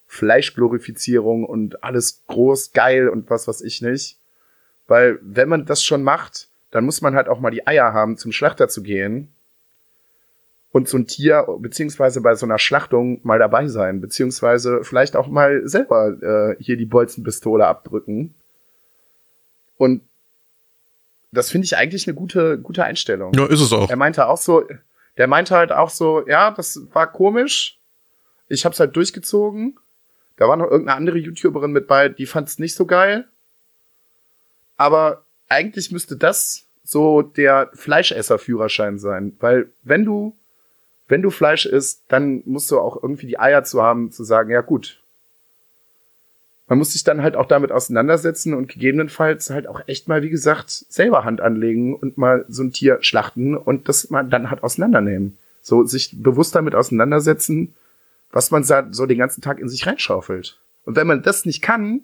Fleischglorifizierung und alles groß, geil und was weiß ich nicht. Weil wenn man das schon macht, dann muss man halt auch mal die Eier haben, zum Schlachter zu gehen und so ein Tier, beziehungsweise bei so einer Schlachtung mal dabei sein, beziehungsweise vielleicht auch mal selber äh, hier die Bolzenpistole abdrücken. Und das finde ich eigentlich eine gute, gute Einstellung. Ja, ist es auch. Er meinte auch so, der meinte halt auch so, ja, das war komisch. Ich hab's halt durchgezogen. Da war noch irgendeine andere YouTuberin mit bei, die fand's nicht so geil. Aber eigentlich müsste das so der Fleischesserführerschein sein, weil wenn du wenn du Fleisch isst, dann musst du auch irgendwie die Eier zu haben, zu sagen, ja gut. Man muss sich dann halt auch damit auseinandersetzen und gegebenenfalls halt auch echt mal, wie gesagt, selber Hand anlegen und mal so ein Tier schlachten und das mal dann halt auseinandernehmen. So sich bewusst damit auseinandersetzen, was man so den ganzen Tag in sich reinschaufelt. Und wenn man das nicht kann,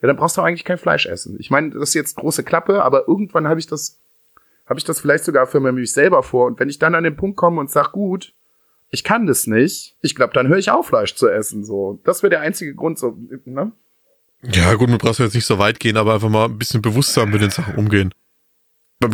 ja, dann brauchst du eigentlich kein Fleisch essen. Ich meine, das ist jetzt große Klappe, aber irgendwann habe ich das, habe ich das vielleicht sogar für mich selber vor. Und wenn ich dann an den Punkt komme und sag, gut, ich kann das nicht, ich glaube, dann höre ich auf, Fleisch zu essen. So, das wäre der einzige Grund. So, ne? Ja, gut, man braucht jetzt nicht so weit gehen, aber einfach mal ein bisschen bewusster mit den Sachen umgehen.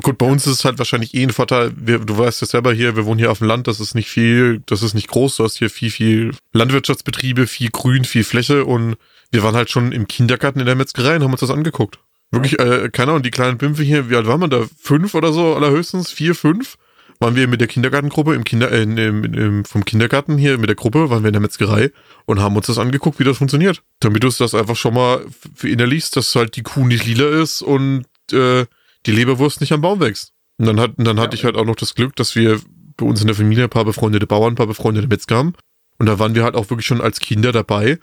Gut, bei uns ist es halt wahrscheinlich eh ein Vorteil. Wir, du weißt ja selber hier, wir wohnen hier auf dem Land, das ist nicht viel, das ist nicht groß, du hast hier viel, viel Landwirtschaftsbetriebe, viel Grün, viel Fläche und wir waren halt schon im Kindergarten in der Metzgerei und haben uns das angeguckt. Wirklich, äh, keine Ahnung, die kleinen Pimpfe hier, wie alt waren wir da? Fünf oder so, allerhöchstens? Vier, fünf? Waren wir mit der Kindergartengruppe im Kinder, äh, in, im, im, vom Kindergarten hier mit der Gruppe, waren wir in der Metzgerei und haben uns das angeguckt, wie das funktioniert. Damit du es das einfach schon mal verinnerlichst, dass halt die Kuh nicht lila ist und äh, die Leberwurst nicht am Baum wächst. Und dann, hat, und dann hatte ich halt auch noch das Glück, dass wir bei uns in der Familie ein paar befreundete Bauern, ein paar befreundete Metzger haben. Und da waren wir halt auch wirklich schon als Kinder dabei,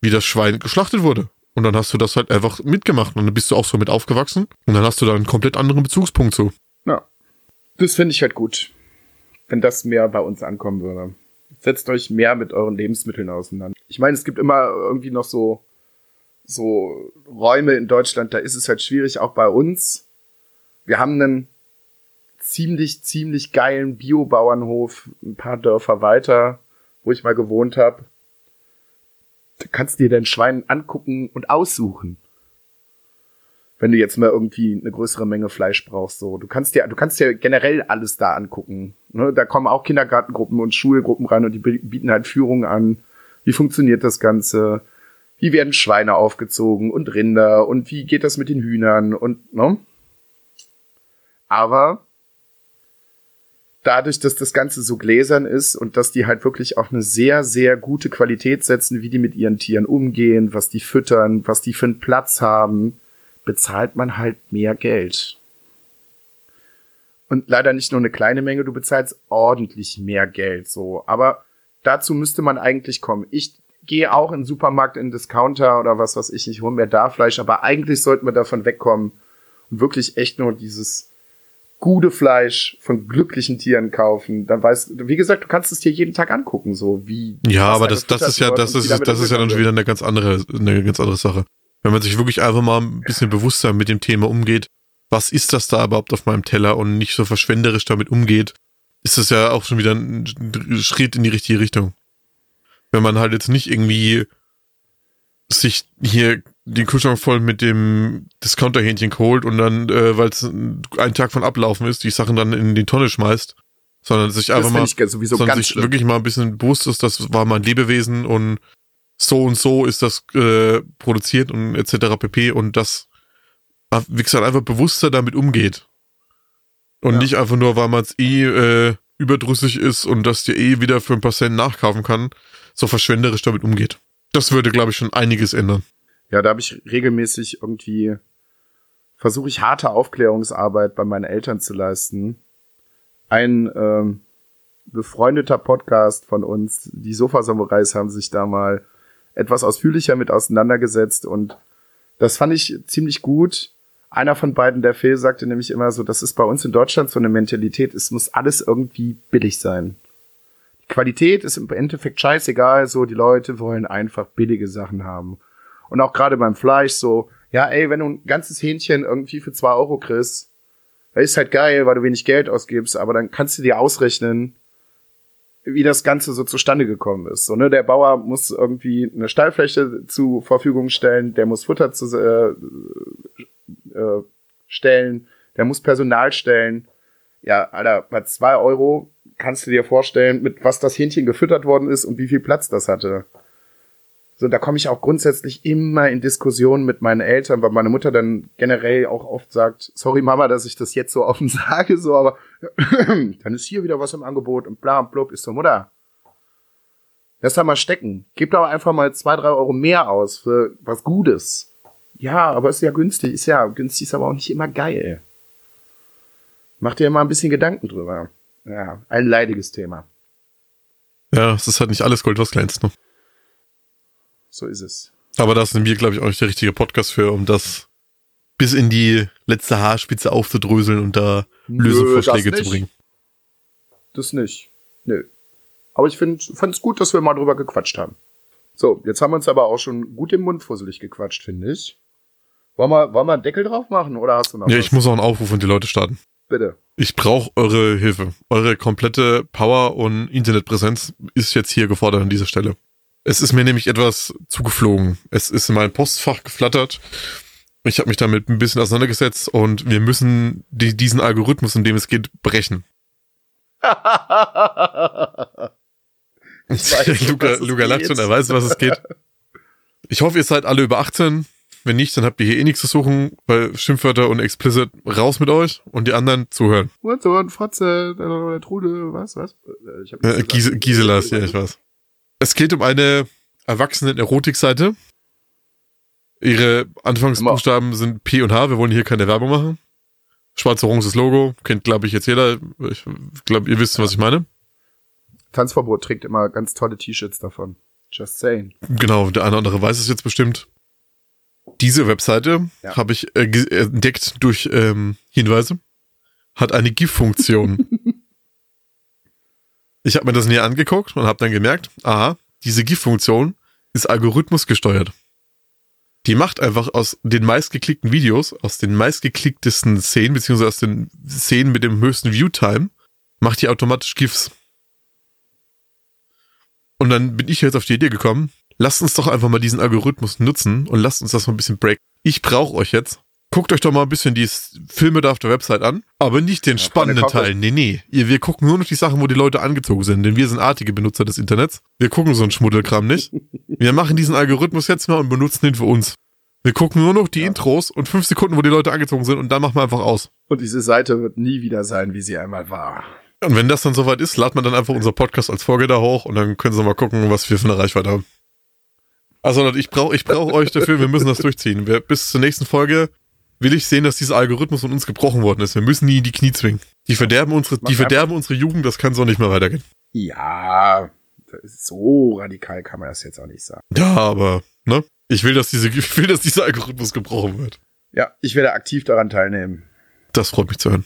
wie das Schwein geschlachtet wurde. Und dann hast du das halt einfach mitgemacht und dann bist du auch so mit aufgewachsen und dann hast du da einen komplett anderen Bezugspunkt zu. Ja. Das finde ich halt gut. Wenn das mehr bei uns ankommen würde. Setzt euch mehr mit euren Lebensmitteln auseinander. Ich meine, es gibt immer irgendwie noch so, so Räume in Deutschland, da ist es halt schwierig, auch bei uns. Wir haben einen ziemlich, ziemlich geilen Biobauernhof, ein paar Dörfer weiter, wo ich mal gewohnt habe. Da kannst du dir dein Schwein angucken und aussuchen wenn du jetzt mal irgendwie eine größere Menge Fleisch brauchst. So, du kannst dir, du kannst dir generell alles da angucken. Ne? Da kommen auch Kindergartengruppen und Schulgruppen rein und die bieten halt Führungen an. Wie funktioniert das Ganze? Wie werden Schweine aufgezogen und Rinder und wie geht das mit den Hühnern und ne? Aber dadurch, dass das Ganze so gläsern ist und dass die halt wirklich auch eine sehr, sehr gute Qualität setzen, wie die mit ihren Tieren umgehen, was die füttern, was die für einen Platz haben, bezahlt man halt mehr Geld. Und leider nicht nur eine kleine Menge, du bezahlst ordentlich mehr Geld, so. Aber dazu müsste man eigentlich kommen. Ich gehe auch in den Supermarkt, in den Discounter oder was weiß ich, ich hole mir da Fleisch, aber eigentlich sollten wir davon wegkommen und wirklich echt nur dieses gute Fleisch von glücklichen Tieren kaufen. Dann weißt wie gesagt, du kannst es dir jeden Tag angucken, so wie. Ja, aber da das, das ist ja, das ist, das ist ja dann schon wieder eine ganz andere, eine ganz andere Sache. Wenn man sich wirklich einfach mal ein bisschen bewusster mit dem Thema umgeht, was ist das da überhaupt auf meinem Teller und nicht so verschwenderisch damit umgeht, ist das ja auch schon wieder ein Schritt in die richtige Richtung. Wenn man halt jetzt nicht irgendwie sich hier den Kühlschrank voll mit dem Discounter-Hähnchen geholt und dann, äh, weil es ein Tag von ablaufen ist, die Sachen dann in die Tonne schmeißt, sondern sich einfach das mal, ganz- sowieso sondern sich schlimm. wirklich mal ein bisschen bewusst ist, das war mal ein Lebewesen und so und so ist das äh, produziert und etc. pp. und das, äh, wie gesagt, einfach bewusster damit umgeht. Und Ja. nicht einfach nur, weil man es eh äh, überdrüssig ist und das dir eh wieder für ein paar Cent nachkaufen kann, so verschwenderisch damit umgeht. Das würde, glaube ich, schon einiges ändern. Ja, da habe ich regelmäßig irgendwie versuche ich harte Aufklärungsarbeit bei meinen Eltern zu leisten. Ein ähm, befreundeter Podcast von uns, die Sofa-Samurais, haben sich da mal etwas ausführlicher mit auseinandergesetzt und das fand ich ziemlich gut. Einer von beiden, der Phil, sagte nämlich immer so, das ist bei uns in Deutschland so eine Mentalität, es muss alles irgendwie billig sein. Die Qualität ist im Endeffekt scheißegal, so die Leute wollen einfach billige Sachen haben. Und auch gerade beim Fleisch so, ja, ey, wenn du ein ganzes Hähnchen irgendwie für zwei Euro kriegst, ist halt geil, weil du wenig Geld ausgibst, aber dann kannst du dir ausrechnen, wie das Ganze so zustande gekommen ist. So, ne, der Bauer muss irgendwie eine Stallfläche zur Verfügung stellen, der muss Futter zu, äh, äh, stellen, der muss Personal stellen. Ja, Alter, bei zwei Euro kannst du dir vorstellen, mit was das Hähnchen gefüttert worden ist und wie viel Platz das hatte. So, da komme ich auch grundsätzlich immer in Diskussionen mit meinen Eltern, weil meine Mutter dann generell auch oft sagt, sorry Mama, dass ich das jetzt so offen sage, so, aber dann ist hier wieder was im Angebot und bla und blub, ist so, Mutter. Lass da mal stecken. Gib doch einfach mal zwei, drei Euro mehr aus für was Gutes. Ja, aber ist ja günstig, ist ja, günstig ist aber auch nicht immer geil. Mach dir mal ein bisschen Gedanken drüber. Ja, ein leidiges Thema. Ja, es ist halt nicht alles Gold, was glänzt. Ne? So ist es. Aber das sind wir, glaube ich, auch nicht der richtige Podcast für, um das bis in die letzte Haarspitze aufzudröseln und da Nö, Lösungsvorschläge das zu bringen. Das nicht. Nö. Aber ich finde es gut, dass wir mal drüber gequatscht haben. So, jetzt haben wir uns aber auch schon gut im Mund fusselig gequatscht, finde ich. Wollen wir, wollen wir einen Deckel drauf machen oder hast du noch Ja, was? ich muss auch einen Aufruf an die Leute starten. Bitte. Ich brauche eure Hilfe. Eure komplette Power und Internetpräsenz ist jetzt hier gefordert an dieser Stelle. Es ist mir nämlich etwas zugeflogen. Es ist in mein Postfach geflattert. Ich habe mich damit ein bisschen auseinandergesetzt und wir müssen die, diesen Algorithmus, in dem es geht, brechen. weiß, Luca, Luca lacht schon, er weiß, was es geht. Ich hoffe, ihr seid alle über 18. Wenn nicht, dann habt ihr hier eh nichts zu suchen, weil Schimpfwörter und explicit raus mit euch und die anderen zuhören. Hurensohn, Fotze, äh, Trude, was, was? Äh, Ich hab Äh, nichts Gise, gesagt. Giselas, ja, ich weiß. Es geht um eine Erwachsenen-Erotik-Seite. Ihre Anfangsbuchstaben sind P und H. Wir wollen hier keine Werbung machen. Schwarz-oranges Logo. Kennt, glaube ich, jetzt jeder. Ich glaube, ihr wisst, was ich meine. Tanzverbot trägt immer ganz tolle T-Shirts davon. Just saying. Genau, der eine oder andere weiß es jetzt bestimmt. Diese Webseite Ja. habe ich äh, entdeckt durch ähm, Hinweise. Hat eine GIF-Funktion. ich habe mir das näher angeguckt und habe dann gemerkt, aha, diese GIF-Funktion ist algorithmusgesteuert. Die macht einfach aus den meistgeklickten Videos, aus den meistgeklicktesten Szenen, beziehungsweise aus den Szenen mit dem höchsten Viewtime, macht die automatisch GIFs. Und dann bin ich jetzt auf die Idee gekommen, lasst uns doch einfach mal diesen Algorithmus nutzen und lasst uns das mal ein bisschen break. Ich brauche euch jetzt. Guckt euch doch mal ein bisschen die Filme da auf der Website an, aber nicht den Ja, spannenden Teil. Nee, nee. Wir gucken nur noch die Sachen, wo die Leute angezogen sind, denn wir sind artige Benutzer des Internets. Wir gucken so einen Schmuddelkram nicht. Wir machen diesen Algorithmus jetzt mal und benutzen den für uns. Wir gucken nur noch die Ja. Intros und fünf Sekunden, wo die Leute angezogen sind und dann machen wir einfach aus. Und diese Seite wird nie wieder sein, wie sie einmal war. Und wenn das dann soweit ist, ladet man dann einfach unser Podcast als Folge da hoch und dann können Sie mal gucken, was wir für eine Reichweite haben. Also ich brauche ich brauch euch dafür, wir müssen das durchziehen. Wir, bis zur nächsten Folge will ich sehen, dass dieser Algorithmus von uns gebrochen worden ist. Wir müssen nie in die Knie zwingen. Die verderben unsere, die verderben unsere Jugend, das kann so nicht mehr weitergehen. Ja, so radikal kann man das jetzt auch nicht sagen. Ja, aber, ne? Ich will, dass diese, ich will, dass dieser Algorithmus gebrochen wird. Ja, ich werde aktiv daran teilnehmen. Das freut mich zu hören.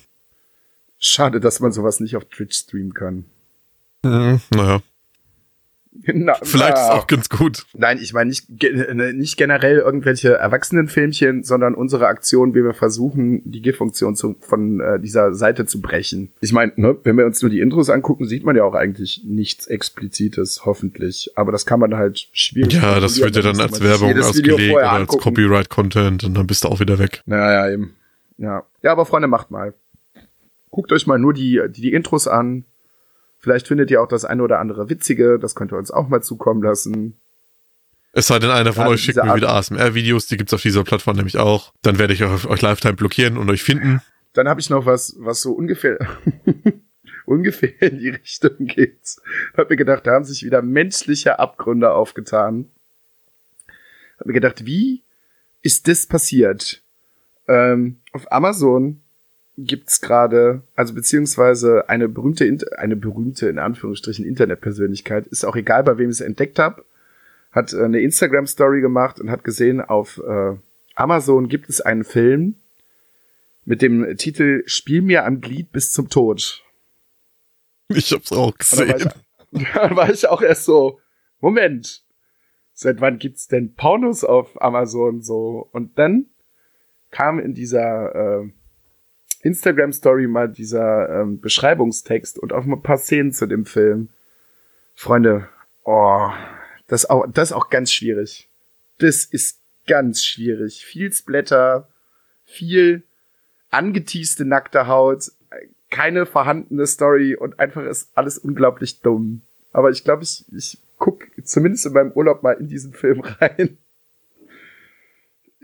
Schade, dass man sowas nicht auf Twitch streamen kann. Mhm, naja. Na, Vielleicht ist auch ganz gut. Nein, ich meine nicht, ne, nicht generell irgendwelche Erwachsenenfilmchen, sondern unsere Aktion, wie wir versuchen, die G-Funktion zu, von äh, dieser Seite zu brechen. Ich meine, ne, wenn wir uns nur die Intros angucken, sieht man ja auch eigentlich nichts Explizites, hoffentlich. Aber das kann man halt schwierig Ja, das wird ja da dann als Werbung ausgelegt oder als. Copyright-Content und dann bist du auch wieder weg. Naja, eben. Ja. Ja, aber Freunde, macht mal. Guckt euch mal nur die, die, die Intros an. Vielleicht findet ihr auch das eine oder andere Witzige. Das könnt ihr uns auch mal zukommen lassen. Es sei denn, einer von Gerade euch schickt mir Art- wieder ASMR-Videos, die gibt's auf dieser Plattform nämlich auch. Dann werde ich euch, euch Lifetime blockieren und euch finden. Dann habe ich noch was, was so ungefähr, ungefähr in die Richtung geht. Hab mir gedacht, da haben sich wieder menschliche Abgründe aufgetan. Hab mir gedacht, wie ist das passiert? Ähm, auf Amazon gibt's gerade, also beziehungsweise eine berühmte, eine berühmte in Anführungsstrichen Internetpersönlichkeit, ist auch egal, bei wem ich es entdeckt habe, hat äh, eine Instagram-Story gemacht und hat gesehen, auf äh, Amazon gibt es einen Film mit dem Titel Spiel mir am Glied bis zum Tod. Ich hab's auch gesehen. dann war ich auch erst so, Moment, seit wann gibt's denn Pornos auf Amazon so? Und dann kam in dieser äh, Instagram-Story mal dieser ähm, Beschreibungstext und auch mal ein paar Szenen zu dem Film. Freunde, oh, das auch, das ist auch ganz schwierig. Das ist ganz schwierig. Viel Splatter, viel angeteaste nackte Haut, keine vorhandene Story und einfach ist alles unglaublich dumm. Aber ich glaube, ich, ich guck zumindest in meinem Urlaub mal in diesen Film rein.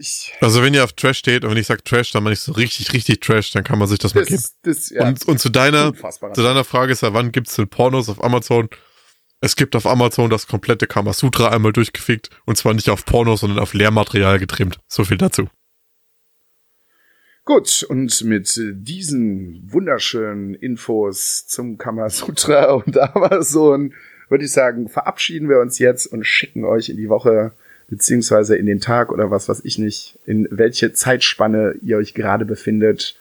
Ich, Also wenn ihr auf Trash steht und wenn ich sag Trash, dann meine ich so richtig, richtig Trash, dann kann man sich das mal das, geben. das, ja, Und, und zu deiner, zu deiner Frage ist ja, wann gibt's denn Pornos auf Amazon? Es gibt auf Amazon das komplette Kamasutra einmal durchgefickt und zwar nicht auf Pornos, sondern auf Lehrmaterial getrimmt. So viel dazu. Gut, und mit diesen wunderschönen Infos zum Kamasutra und Amazon würde ich sagen, verabschieden wir uns jetzt und schicken euch in die Woche beziehungsweise in den Tag oder was weiß ich nicht, in welche Zeitspanne ihr euch gerade befindet.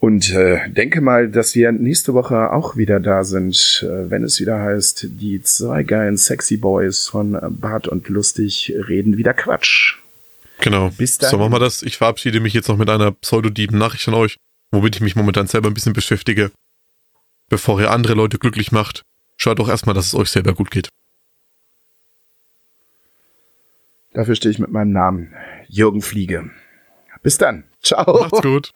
Und äh, denke mal, dass wir nächste Woche auch wieder da sind, äh, wenn es wieder heißt, die zwei geilen Sexy Boys von Bart und Lustig reden wieder Quatsch. Genau. Bis So dahin. machen wir das. Ich verabschiede mich jetzt noch mit einer pseudodieben Nachricht an euch, womit ich mich momentan selber ein bisschen beschäftige. Bevor ihr andere Leute glücklich macht, schaut doch erstmal, dass es euch selber gut geht. Dafür stehe ich mit meinem Namen Jürgen Fliege. Bis dann. Ciao. Macht's gut.